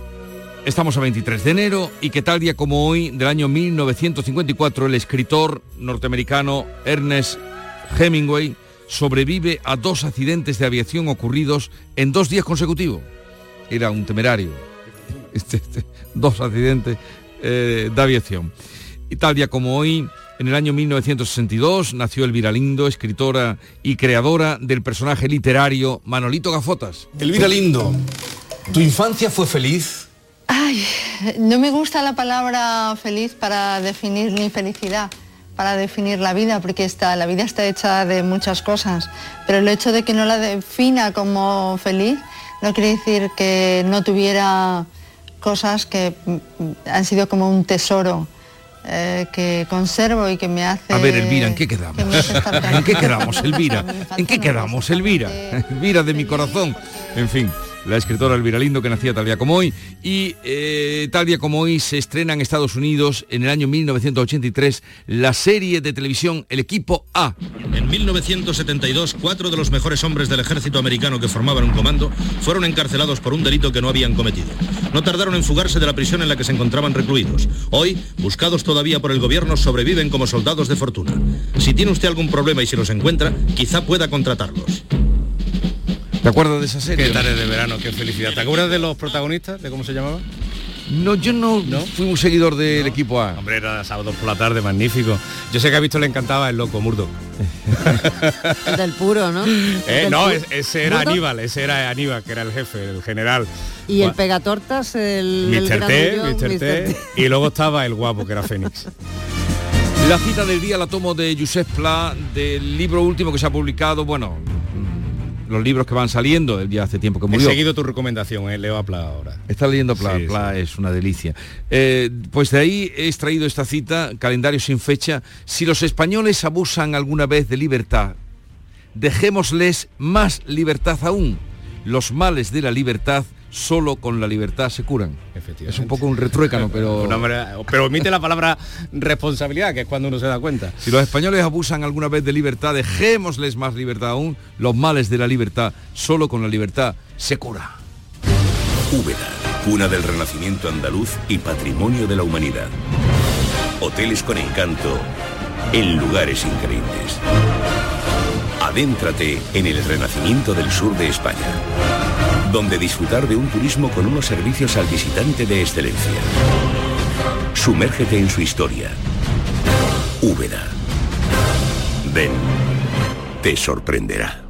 estamos a 23 de enero y que tal día como hoy, del año 1954, el escritor norteamericano Ernest Hemingway sobrevive a dos accidentes de aviación ocurridos en dos días consecutivos. Era un temerario. [laughs] Este, este, dos accidentes eh, de aviación. Y tal día como hoy, en el año 1962, nació Elvira Lindo, escritora y creadora del personaje literario Manolito Gafotas. Elvira Lindo, ¿tu infancia fue feliz? Ay, no me gusta la palabra feliz para definir ni felicidad, para definir la vida, porque está, la vida está hecha de muchas cosas, pero el hecho de que no la defina como feliz no quiere decir que no tuviera cosas que han sido como un tesoro eh, que conservo y que me hace... A ver, Elvira, ¿en qué quedamos? [laughs] ¿En qué quedamos, [laughs] Elvira? ¿En qué quedamos, Elvira? [laughs] Elvira de mi corazón. En fin, la escritora Elvira Lindo, que nacía tal día como hoy. Y eh, tal día como hoy se estrena en Estados Unidos en el año 1983 la serie de televisión El Equipo A. En 1972, cuatro de los mejores hombres del ejército americano que formaban un comando fueron encarcelados por un delito que no habían cometido. No tardaron en fugarse de la prisión en la que se encontraban recluidos. Hoy, buscados todavía por el gobierno, sobreviven como soldados de fortuna. Si tiene usted algún problema y si los encuentra, quizá pueda contratarlos. ¿Te acuerdas de esa serie? Qué tarde de verano, qué felicidad. ¿Te acuerdas de los protagonistas, de cómo se llamaba? No, yo no, fui un seguidor del equipo A. Hombre, era sábado por la tarde, magnífico. Yo sé que a visto le encantaba el loco Murdo. [laughs] El del puro, ¿no? Eh, Del no, pu- ese era. Aníbal, ese era Aníbal, que era el jefe, el general. Y el pegatortas, el, el Mr. T, granullón, Mr. T. Y luego estaba el guapo, que era Fénix. La cita del día la tomo de Josep Pla, del libro último que se ha publicado, bueno, los libros que van saliendo, el día hace tiempo que He murió. seguido tu recomendación, eh, Leo Apla ahora. Está leyendo Pla, Sí, Pla es una delicia. Eh, pues de ahí he extraído esta cita, calendario sin fecha. Si los españoles abusan alguna vez de libertad, dejémosles más libertad aún. Los males de la libertad solo con la libertad se curan. Es un poco un retruécano, pero... [laughs] Manera- pero omite la palabra responsabilidad, que es cuando uno se da cuenta. Si los españoles abusan alguna vez de libertad, dejémosles más libertad aún. Los males de la libertad, solo con la libertad se cura. Úbeda, cuna del renacimiento andaluz y patrimonio de la humanidad. Hoteles con encanto en lugares increíbles. Adéntrate en el renacimiento del sur de España, donde disfrutar de un turismo con unos servicios al visitante de excelencia. Sumérgete en su historia. Úbeda. Ven, te sorprenderá.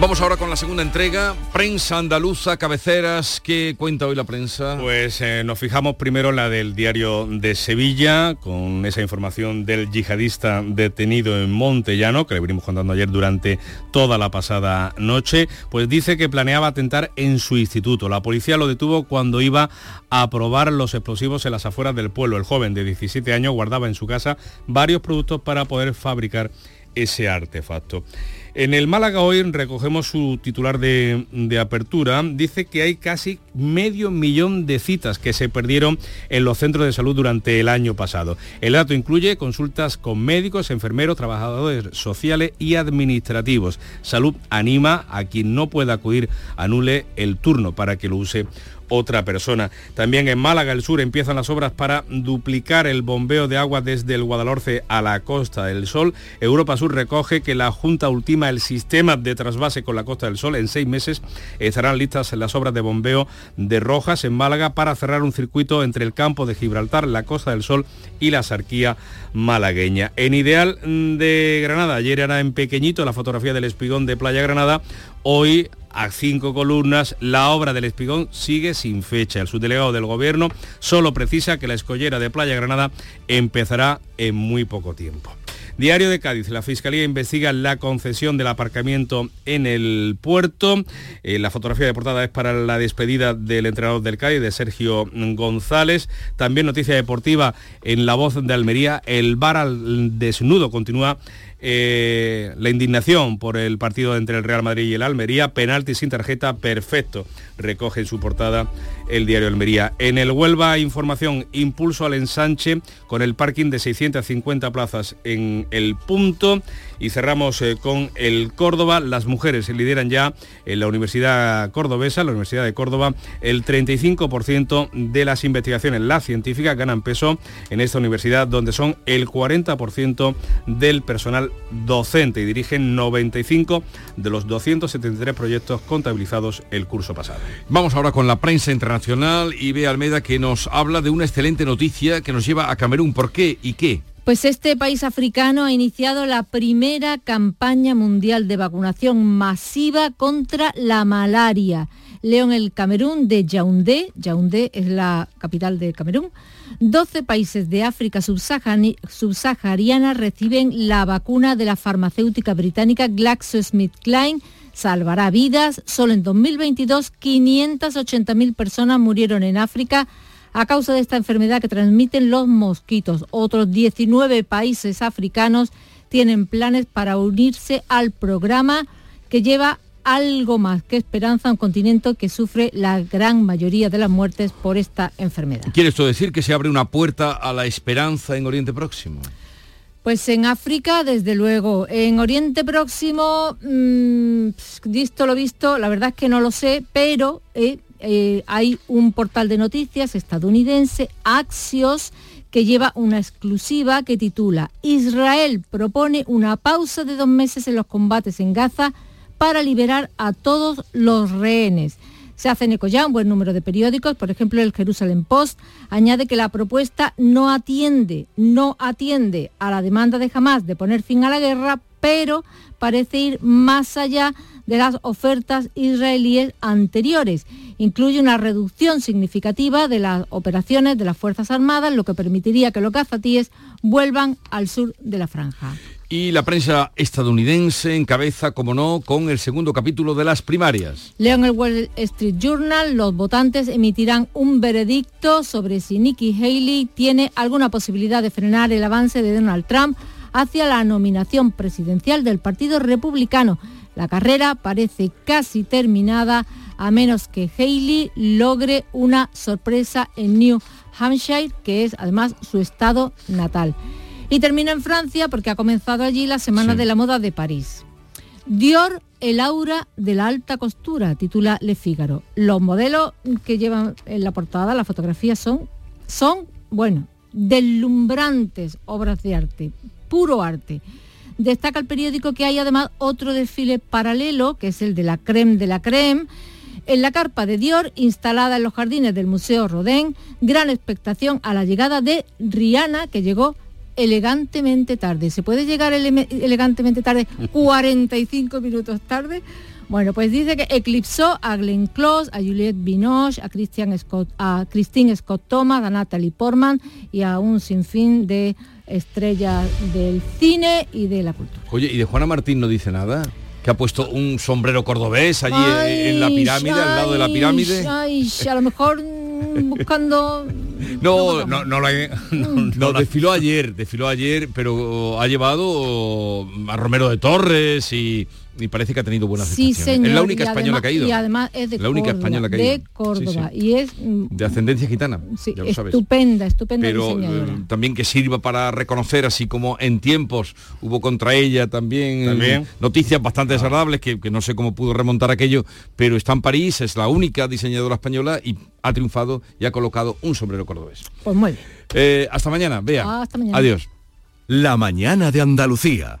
Vamos ahora con la segunda entrega, prensa andaluza, cabeceras, ¿qué cuenta hoy la prensa? Pues eh, nos fijamos primero en la del diario de Sevilla, con esa información del yihadista detenido en Montellano, que le venimos contando ayer durante toda la pasada noche, pues dice que planeaba atentar en su instituto. La policía lo detuvo cuando iba a probar los explosivos en las afueras del pueblo. El joven de 17 años guardaba en su casa varios productos para poder fabricar ese artefacto. En el Málaga hoy recogemos su titular de, apertura. Dice que hay casi medio millón de citas que se perdieron en los centros de salud durante el año pasado. El dato incluye consultas con médicos, enfermeros, trabajadores sociales y administrativos. Salud anima a quien no pueda acudir, anule el turno para que lo use otra persona. También en Málaga, el sur, empiezan las obras para duplicar el bombeo de agua desde el Guadalhorce a la Costa del Sol. Europa Sur recoge que la Junta ultima el sistema de trasvase con la Costa del Sol. En seis meses estarán listas las obras de bombeo de Rojas en Málaga para cerrar un circuito entre el campo de Gibraltar, la Costa del Sol y la Sarquía malagueña. En Ideal de Granada, ayer era en pequeñito la fotografía del espigón de Playa Granada, hoy a cinco columnas, la obra del espigón sigue sin fecha. El subdelegado del gobierno solo precisa que la escollera de Playa Granada empezará en muy poco tiempo. Diario de Cádiz, la Fiscalía investiga la concesión del aparcamiento en el puerto. Eh, la fotografía de portada es para la despedida del entrenador del Cádiz, de Sergio González. También noticia deportiva en La Voz de Almería. El bar al desnudo continúa eh, la indignación por el partido entre el Real Madrid y el Almería, penalti sin tarjeta, perfecto, recoge en su portada el diario Almería. En el Huelva, información, impulso al ensanche con el parking de 650 plazas en el punto. Y cerramos eh, con el Córdoba. Las mujeres lideran ya en la Universidad Cordobesa, la Universidad de Córdoba, el 35% de las investigaciones. Las científicas ganan peso en esta universidad, donde son el 40% del personal docente y dirigen 95 de los 273 proyectos contabilizados el curso pasado. Vamos ahora con la prensa internacional y ve Almeida que nos habla de una excelente noticia que nos lleva a Camerún. ¿Por qué y qué? Pues este país africano ha iniciado la primera campaña mundial de vacunación masiva contra la malaria. Leo en el Camerún de Yaoundé, Yaoundé es la capital de Camerún, 12 países de África subsahariana reciben la vacuna de la farmacéutica británica GlaxoSmithKline salvará vidas. Solo en 2022 580.000 personas murieron en África a causa de esta enfermedad que transmiten los mosquitos. Otros 19 países africanos tienen planes para unirse al programa que lleva algo más que esperanza a un continente que sufre la gran mayoría de las muertes por esta enfermedad. ¿Quiere esto decir que se abre una puerta a la esperanza en Oriente Próximo? Pues en África, desde luego. En Oriente Próximo, mmm, visto lo visto, la verdad es que no lo sé, pero eh, eh, hay un portal de noticias estadounidense, Axios, que lleva una exclusiva que titula Israel propone una pausa de dos meses en los combates en Gaza para liberar a todos los rehenes. Se hacen eco ya un buen número de periódicos, por ejemplo el Jerusalem Post añade que la propuesta no atiende, no atiende a la demanda de Hamas de poner fin a la guerra, pero parece ir más allá de las ofertas israelíes anteriores. Incluye una reducción significativa de las operaciones de las Fuerzas Armadas, lo que permitiría que los gazatíes vuelvan al sur de la franja. Y la prensa estadounidense encabeza, como no, con el segundo capítulo de las primarias. Leo en el Wall Street Journal, los votantes emitirán un veredicto sobre si Nikki Haley tiene alguna posibilidad de frenar el avance de Donald Trump hacia la nominación presidencial del Partido Republicano. La carrera parece casi terminada a menos que Haley logre una sorpresa en New Hampshire, que es además su estado natal. Y termina en Francia porque ha comenzado allí la Semana de la Moda de París. Dior, el aura de la alta costura, titula Le Figaro. Los modelos que llevan en la portada, las fotografías son, son, bueno, deslumbrantes obras de arte, puro arte. Destaca el periódico que hay además otro desfile paralelo, que es el de la creme de la creme, en la carpa de Dior, instalada en los jardines del Museo Rodin, gran expectación a la llegada de Rihanna, que llegó elegantemente tarde. ¿Se puede llegar elegantemente tarde [laughs] 45 minutos tarde? Bueno, pues dice que eclipsó a Glenn Close, a Juliette Binoche, a, Christian Scott, a Christine Scott Thomas, a Natalie Portman y a un sinfín de estrellas del cine y de la cultura. Oye, ¿y de Juana Martín no dice nada? que ha puesto un sombrero cordobés allí en la pirámide, al lado de la pirámide. Ay, a lo mejor buscando [laughs] [laughs] no, no, no, lo [laughs] no, desfiló ayer, desfiló ayer, pero ha llevado a Romero de Torres y, y parece que ha tenido buenas sí, Es la única española que ha ido. Y además es de la única Córdoba, española que ha ido. De Córdoba. Y es... Mm, de ascendencia gitana, sí, ya lo sabes. Estupenda, estupenda Pero eh, también que sirva para reconocer, así como en tiempos hubo contra ella también, ¿También? noticias bastante desagradables, que, que no sé cómo pudo remontar aquello, pero está en París, es la única diseñadora española y ha triunfado y ha colocado un sombrero cordobés. Pues muy bien. Eh, hasta mañana, vea. Ah, Hasta mañana. Adiós. La mañana de Andalucía.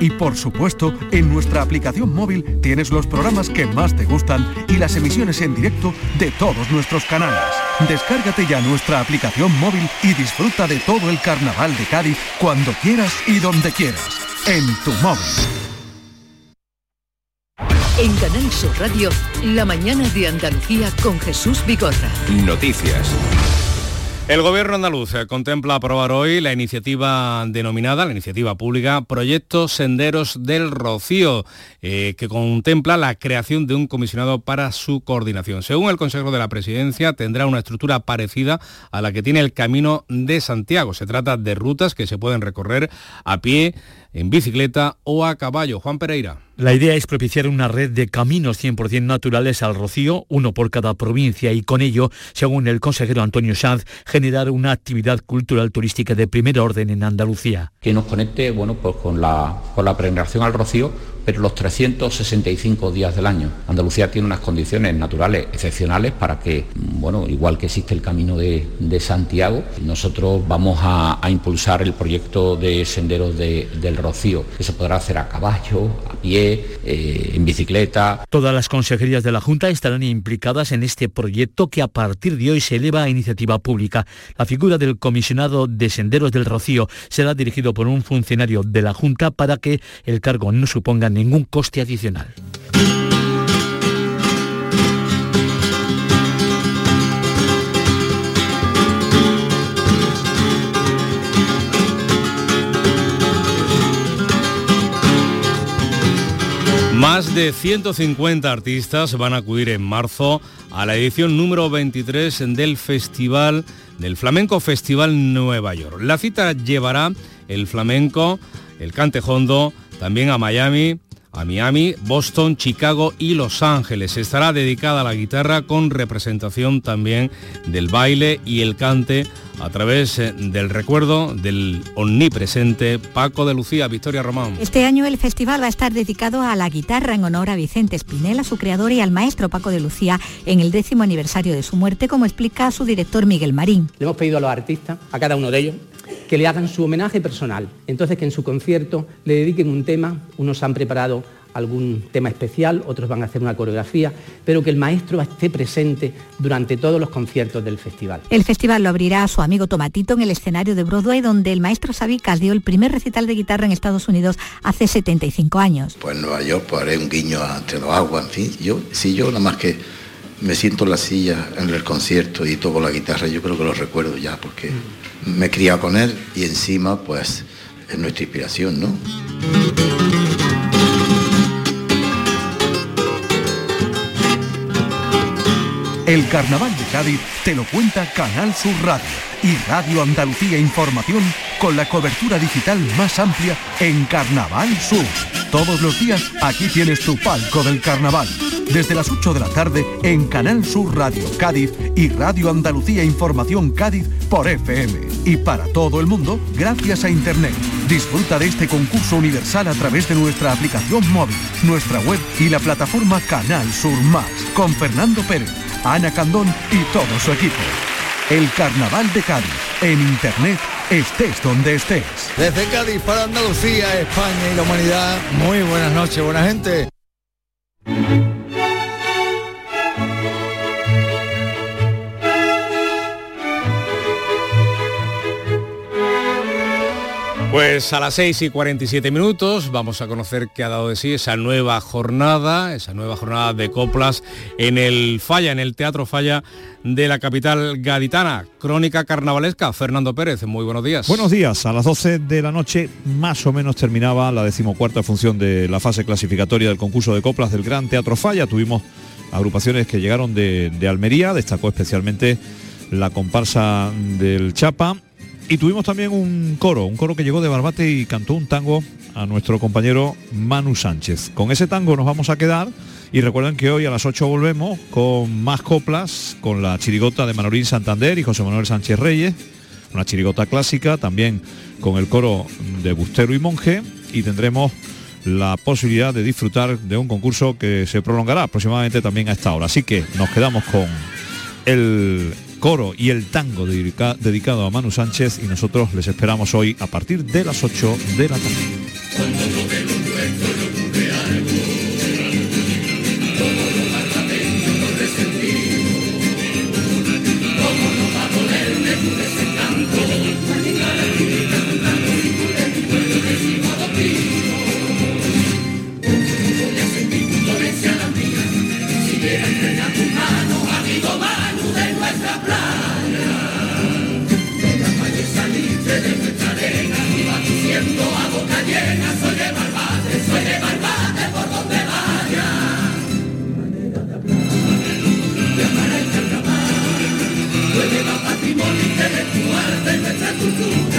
Y por supuesto, en nuestra aplicación móvil tienes los programas que más te gustan y las emisiones en directo de todos nuestros canales. Descárgate ya nuestra aplicación móvil y disfruta de todo el Carnaval de Cádiz cuando quieras y donde quieras. En tu móvil. En Canal Sur Radio, la mañana de Andalucía con Jesús Vigorra. Noticias. El gobierno andaluz contempla aprobar hoy la iniciativa denominada, la iniciativa pública, Proyecto Senderos del Rocío, eh, que contempla la creación de un comisionado para su coordinación. Según el Consejo de la Presidencia, tendrá una estructura parecida a la que tiene el Camino de Santiago. Se trata de rutas que se pueden recorrer a pie, en bicicleta o a caballo. Juan Pereira. La idea es propiciar una red de caminos 100% naturales al Rocío, uno por cada provincia, y con ello, según el consejero Antonio Sanz, generar una actividad cultural turística de primer orden en Andalucía. Que nos conecte bueno, pues con, la, con la peregrinación al Rocío pero los 365 días del año. Andalucía tiene unas condiciones naturales excepcionales para que, bueno, igual que existe el camino de, Santiago, nosotros vamos a, impulsar el proyecto de senderos del Rocío, que se podrá hacer a caballo, a pie, eh, en bicicleta. Todas las consejerías de la Junta estarán implicadas en este proyecto que a partir de hoy se eleva a iniciativa pública. La figura del comisionado de senderos del Rocío será dirigido por un funcionario de la Junta para que el cargo no suponga ningún coste adicional. Más de 150 artistas van a acudir en marzo a la edición número 23 del Festival del Flamenco Festival Nueva York. La cita llevará el flamenco, el cantejondo, también a Miami, a Miami, Boston, Chicago y Los Ángeles. Estará dedicada a la guitarra con representación también del baile y el cante a través eh, del recuerdo del omnipresente Paco de Lucía, Victoria Román. Este año el festival va a estar dedicado a la guitarra en honor a Vicente Espinel, a su creador y al maestro Paco de Lucía en el décimo aniversario de su muerte, como explica su director Miguel Marín. Le hemos pedido a los artistas, a cada uno de ellos, que le hagan su homenaje personal. Entonces que en su concierto le dediquen un tema, unos han preparado algún tema especial, otros van a hacer una coreografía, pero que el maestro esté presente durante todos los conciertos del festival. El festival lo abrirá su amigo Tomatito en el escenario de Broadway, donde el maestro Sabicas dio el primer recital de guitarra en Estados Unidos hace 75 años. Pues en Nueva York pues haré un guiño entre los aguas, en fin, yo, si yo nada más que me siento en la silla en el concierto y toco la guitarra, yo creo que lo recuerdo ya, porque me he criado con él y encima pues es nuestra inspiración, ¿no? El Carnaval de Cádiz te lo cuenta Canal Sur Radio y Radio Andalucía Información con la cobertura digital más amplia en Carnaval Sur. Todos los días aquí tienes tu palco del carnaval. Desde las 8 de la tarde en Canal Sur Radio Cádiz y Radio Andalucía Información Cádiz por FM. Y para todo el mundo, gracias a Internet. Disfruta de este concurso universal a través de nuestra aplicación móvil, nuestra web y la plataforma Canal Sur Más. Con Fernando Pérez Ana Candón y todo su equipo. El Carnaval de Cádiz, en Internet, estés donde estés. Desde Cádiz para Andalucía, España y la humanidad, muy buenas noches, buena gente. Pues a las 6 y 47 minutos vamos a conocer qué ha dado de sí esa nueva jornada, esa nueva jornada de coplas en el Falla, en el Teatro Falla de la capital gaditana. Crónica carnavalesca, Fernando Pérez, muy buenos días. Buenos días, a las 12 de la noche más o menos terminaba la decimocuarta función de la fase clasificatoria del concurso de coplas del Gran Teatro Falla. Tuvimos agrupaciones que llegaron de, de Almería, destacó especialmente la comparsa del Chapa y tuvimos también un coro, un coro que llegó de Barbate y cantó un tango a nuestro compañero Manu Sánchez. Con ese tango nos vamos a quedar y recuerden que hoy a las 8 volvemos con más coplas, con la chirigota de Manolín Santander y José Manuel Sánchez Reyes, una chirigota clásica, también con el coro de Bustero y Monje y tendremos la posibilidad de disfrutar de un concurso que se prolongará aproximadamente también a esta hora. Así que nos quedamos con el coro y el tango dedicado a Manu Sánchez y nosotros les esperamos hoy a partir de las 8 de la tarde. Tem metrô, tudo.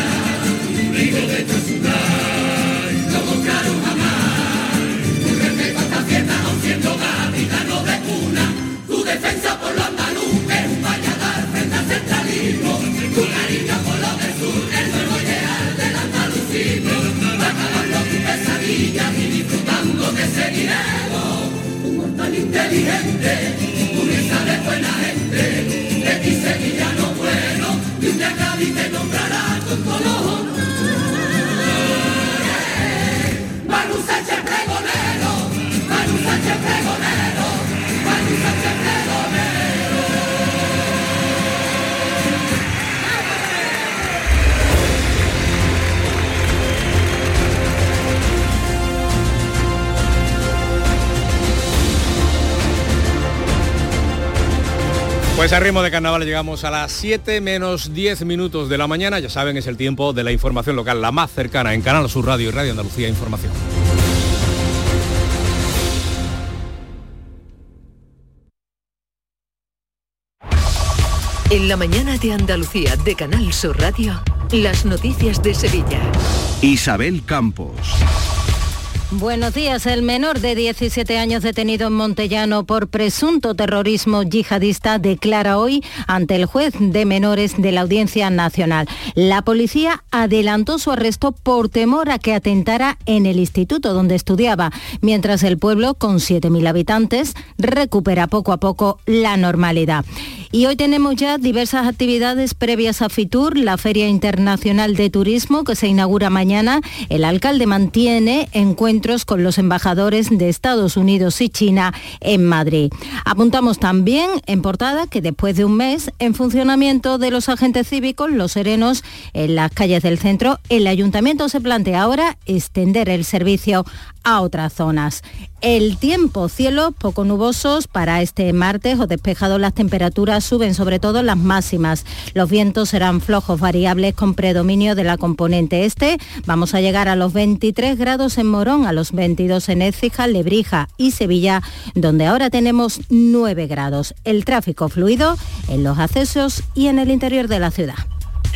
Pues a ritmo de carnaval llegamos a las 7 menos 10 minutos de la mañana. Ya saben, es el tiempo de la información local, la más cercana en Canal Sur Radio y Radio Andalucía Información. En la mañana de Andalucía de Canal Sur Radio, las noticias de Sevilla. Isabel Campos. Buenos días. El menor de 17 años detenido en Montellano por presunto terrorismo yihadista declara hoy ante el juez de menores de la Audiencia Nacional. La policía adelantó su arresto por temor a que atentara en el instituto donde estudiaba, mientras el pueblo, con 7.000 habitantes, recupera poco a poco la normalidad. Y hoy tenemos ya diversas actividades previas a FITUR, la Feria Internacional de Turismo que se inaugura mañana. El alcalde mantiene encuentros con los embajadores de Estados Unidos y China en Madrid. Apuntamos también en portada que después de un mes en funcionamiento de los agentes cívicos, los serenos en las calles del centro, el ayuntamiento se plantea ahora extender el servicio a otras zonas. El tiempo, cielo poco nubosos para este martes o despejado las temperaturas suben sobre todo las máximas. Los vientos serán flojos variables con predominio de la componente este. Vamos a llegar a los 23 grados en Morón, a los 22 en Écija, Lebrija y Sevilla, donde ahora tenemos 9 grados. El tráfico fluido en los accesos y en el interior de la ciudad.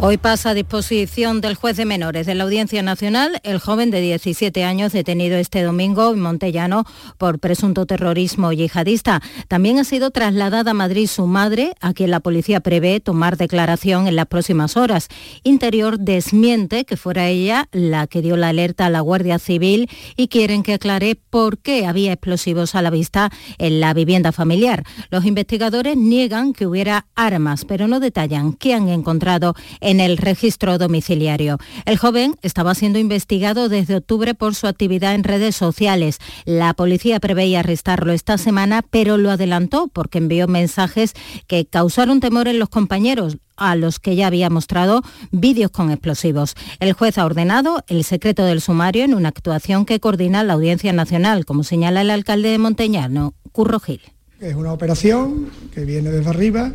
Hoy pasa a disposición del juez de menores de la Audiencia Nacional el joven de 17 años detenido este domingo en Montellano por presunto terrorismo yihadista. También ha sido trasladada a Madrid su madre, a quien la policía prevé tomar declaración en las próximas horas. Interior desmiente que fuera ella la que dio la alerta a la Guardia Civil y quieren que aclare por qué había explosivos a la vista en la vivienda familiar. Los investigadores niegan que hubiera armas, pero no detallan qué han encontrado en el registro domiciliario. El joven estaba siendo investigado desde octubre por su actividad en redes sociales. La policía preveía arrestarlo esta semana, pero lo adelantó porque envió mensajes que causaron temor en los compañeros a los que ya había mostrado vídeos con explosivos. El juez ha ordenado el secreto del sumario en una actuación que coordina la Audiencia Nacional, como señala el alcalde de Monteñano, Curro Gil. Es una operación que viene desde arriba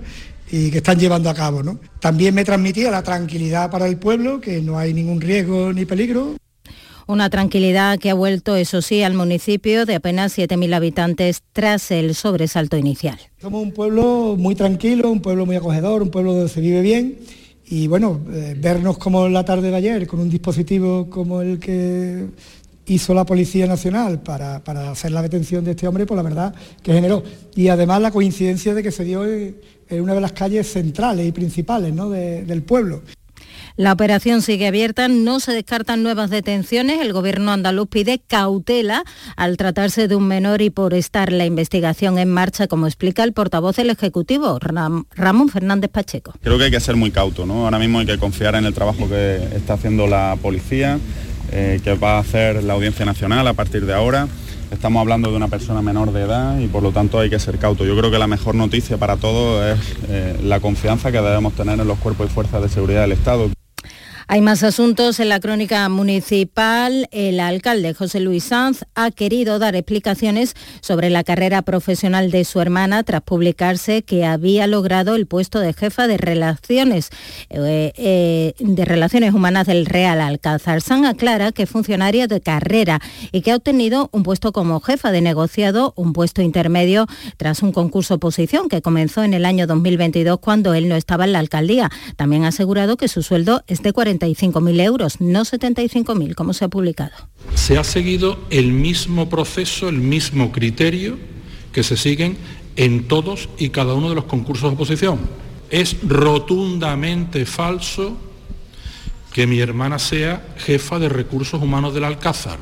y que están llevando a cabo. ¿no? También me transmitía la tranquilidad para el pueblo, que no hay ningún riesgo ni peligro. Una tranquilidad que ha vuelto, eso sí, al municipio de apenas 7.000 habitantes tras el sobresalto inicial. Somos un pueblo muy tranquilo, un pueblo muy acogedor, un pueblo donde se vive bien y bueno, eh, vernos como la tarde de ayer con un dispositivo como el que hizo la Policía Nacional para, hacer la detención de este hombre, pues la verdad que generó. Y además la coincidencia de que se dio en una de las calles centrales y principales del pueblo. La operación sigue abierta, no se descartan nuevas detenciones. El gobierno andaluz pide cautela al tratarse de un menor y por estar la investigación en marcha, como explica el portavoz del Ejecutivo, Ramón Fernández Pacheco. Creo que hay que ser muy cauto, ¿no? Ahora mismo hay que confiar en el trabajo que está haciendo la policía, eh, que va a hacer la Audiencia Nacional a partir de ahora. Estamos hablando de una persona menor de edad y por lo tanto hay que ser cauto. Yo creo que la mejor noticia para todos es eh, la confianza que debemos tener en los cuerpos y fuerzas de seguridad del Estado. Hay más asuntos en la crónica municipal. El alcalde José Luis Sanz ha querido dar explicaciones sobre la carrera profesional de su hermana tras publicarse que había logrado el puesto de jefa de relaciones eh, eh, de relaciones humanas del Real Alcázar. Sanz aclara que es funcionaria de carrera y que ha obtenido un puesto como jefa de negociado, un puesto intermedio tras un concurso oposición que comenzó en el año 2022 cuando él no estaba en la alcaldía. También ha asegurado que su sueldo es de 40 75.000 euros, no 75.000, como se ha publicado. Se ha seguido el mismo proceso, el mismo criterio que se siguen en todos y cada uno de los concursos de oposición. Es rotundamente falso que mi hermana sea jefa de recursos humanos del Alcázar.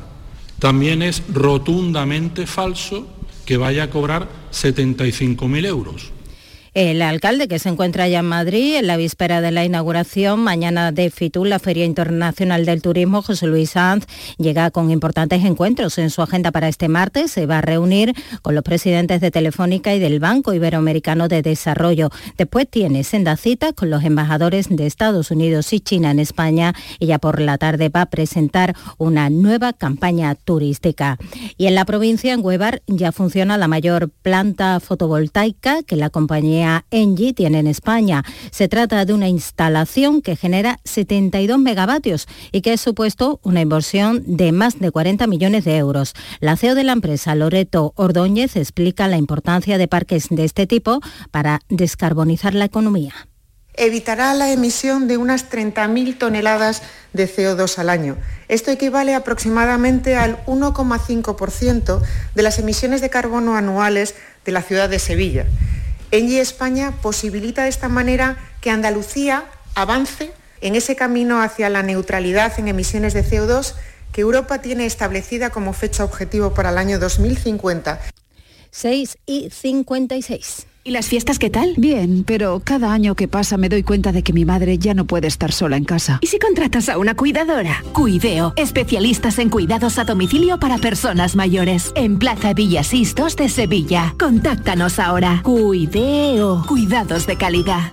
También es rotundamente falso que vaya a cobrar 75.000 euros. El alcalde que se encuentra allá en Madrid en la víspera de la inauguración mañana de FITUR, la Feria Internacional del Turismo, José Luis Sanz llega con importantes encuentros en su agenda para este martes. Se va a reunir con los presidentes de Telefónica y del Banco Iberoamericano de Desarrollo. Después tiene senda cita con los embajadores de Estados Unidos y China en España y ya por la tarde va a presentar una nueva campaña turística. Y en la provincia, en Huevar, ya funciona la mayor planta fotovoltaica que la compañía Engie tiene en España. Se trata de una instalación que genera 72 megavatios y que ha supuesto una inversión de más de 40 millones de euros. La CEO de la empresa, Loreto Ordóñez, explica la importancia de parques de este tipo para descarbonizar la economía evitará la emisión de unas 30.000 toneladas de CO2 al año. Esto equivale aproximadamente al 1,5% de las emisiones de carbono anuales de la ciudad de Sevilla. Engie España posibilita de esta manera que Andalucía avance en ese camino hacia la neutralidad en emisiones de CO2 que Europa tiene establecida como fecha objetivo para el año 2050. 6 y 56. ¿Y las fiestas qué tal? Bien, pero cada año que pasa me doy cuenta de que mi madre ya no puede estar sola en casa. ¿Y si contratas a una cuidadora? Cuideo, especialistas en cuidados a domicilio para personas mayores. En Plaza Villasistos de Sevilla. Contáctanos ahora. Cuideo, cuidados de calidad.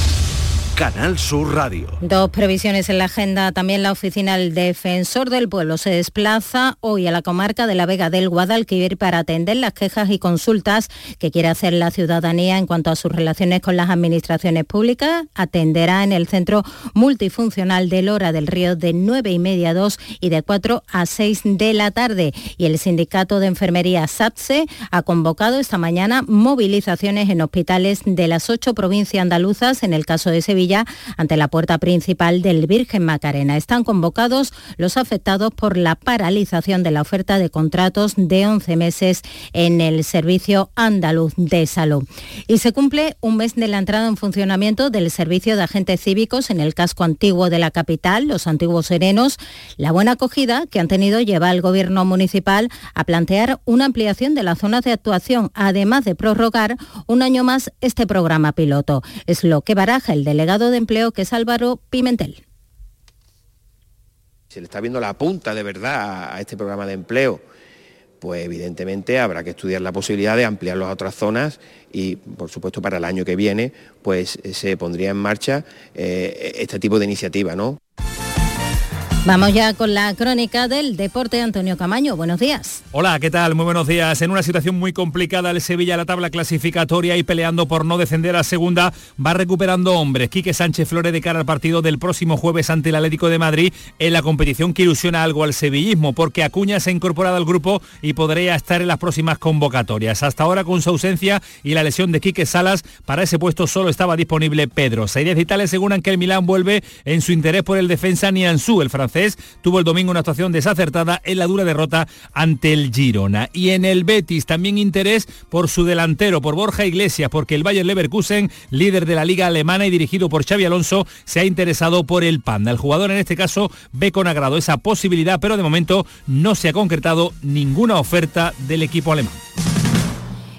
Canal Sur Radio. Dos previsiones en la agenda. También la oficina del Defensor del Pueblo se desplaza hoy a la comarca de la Vega del Guadalquivir para atender las quejas y consultas que quiere hacer la ciudadanía en cuanto a sus relaciones con las administraciones públicas. Atenderá en el centro multifuncional de Lora del Río de 9 y media a 2 y de 4 a 6 de la tarde. Y el sindicato de enfermería SATSE ha convocado esta mañana movilizaciones en hospitales de las ocho provincias andaluzas, en el caso de Sevilla ante la puerta principal del Virgen Macarena. Están convocados los afectados por la paralización de la oferta de contratos de 11 meses en el Servicio Andaluz de Salud. Y se cumple un mes de la entrada en funcionamiento del Servicio de Agentes Cívicos en el casco antiguo de la capital, los antiguos serenos. La buena acogida que han tenido lleva al Gobierno municipal a plantear una ampliación de las zonas de actuación, además de prorrogar un año más este programa piloto. Es lo que baraja el delegado de empleo, que es Álvaro Pimentel. Se le está viendo la punta de verdad a este programa de empleo, pues evidentemente habrá que estudiar la posibilidad de ampliarlo a otras zonas y, por supuesto, para el año que viene, pues se pondría en marcha eh, este tipo de iniciativa, ¿no? Vamos ya con la crónica del deporte Antonio Camaño. Buenos días. Hola, ¿qué tal? Muy buenos días. En una situación muy complicada el Sevilla la tabla clasificatoria y peleando por no descender a segunda va recuperando hombres. Quique Sánchez Flores de cara al partido del próximo jueves ante el Atlético de Madrid en la competición que ilusiona algo al sevillismo porque Acuña se ha incorporado al grupo y podría estar en las próximas convocatorias. Hasta ahora con su ausencia y la lesión de Quique Salas para ese puesto solo estaba disponible Pedro. Series Italia aseguran que el Milán vuelve en su interés por el defensa Nianzú, el francés tuvo el domingo una actuación desacertada en la dura derrota ante el Girona. Y en el Betis también interés por su delantero, por Borja Iglesias, porque el Bayern Leverkusen, líder de la liga alemana y dirigido por Xavi Alonso, se ha interesado por el Panda. El jugador en este caso ve con agrado esa posibilidad, pero de momento no se ha concretado ninguna oferta del equipo alemán.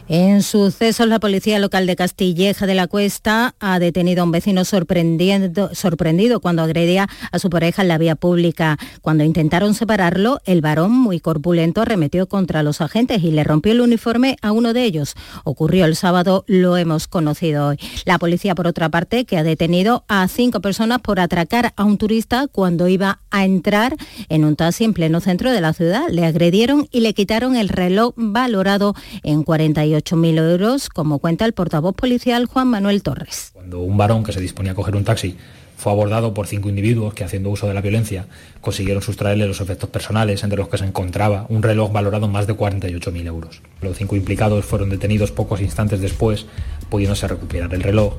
En sucesos, la policía local de Castilleja de la Cuesta ha detenido a un vecino sorprendido cuando agredía a su pareja en la vía pública. Cuando intentaron separarlo, el varón, muy corpulento, arremetió contra los agentes y le rompió el uniforme a uno de ellos. Ocurrió el sábado, lo hemos conocido hoy. La policía, por otra parte, que ha detenido a cinco personas por atracar a un turista cuando iba a entrar en un taxi en pleno centro de la ciudad. Le agredieron y le quitaron el reloj valorado en 48 8.000 euros, como cuenta el portavoz policial Juan Manuel Torres. Cuando un varón que se disponía a coger un taxi fue abordado por cinco individuos que, haciendo uso de la violencia, consiguieron sustraerle los efectos personales, entre los que se encontraba un reloj valorado en más de 48.000 euros. Los cinco implicados fueron detenidos pocos instantes después, pudiéndose recuperar el reloj.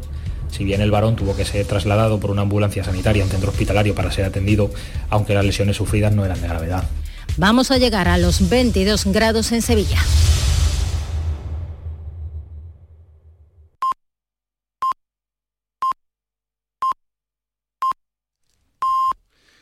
Si bien el varón tuvo que ser trasladado por una ambulancia sanitaria a un centro hospitalario para ser atendido, aunque las lesiones sufridas no eran de gravedad. Vamos a llegar a los 22 grados en Sevilla.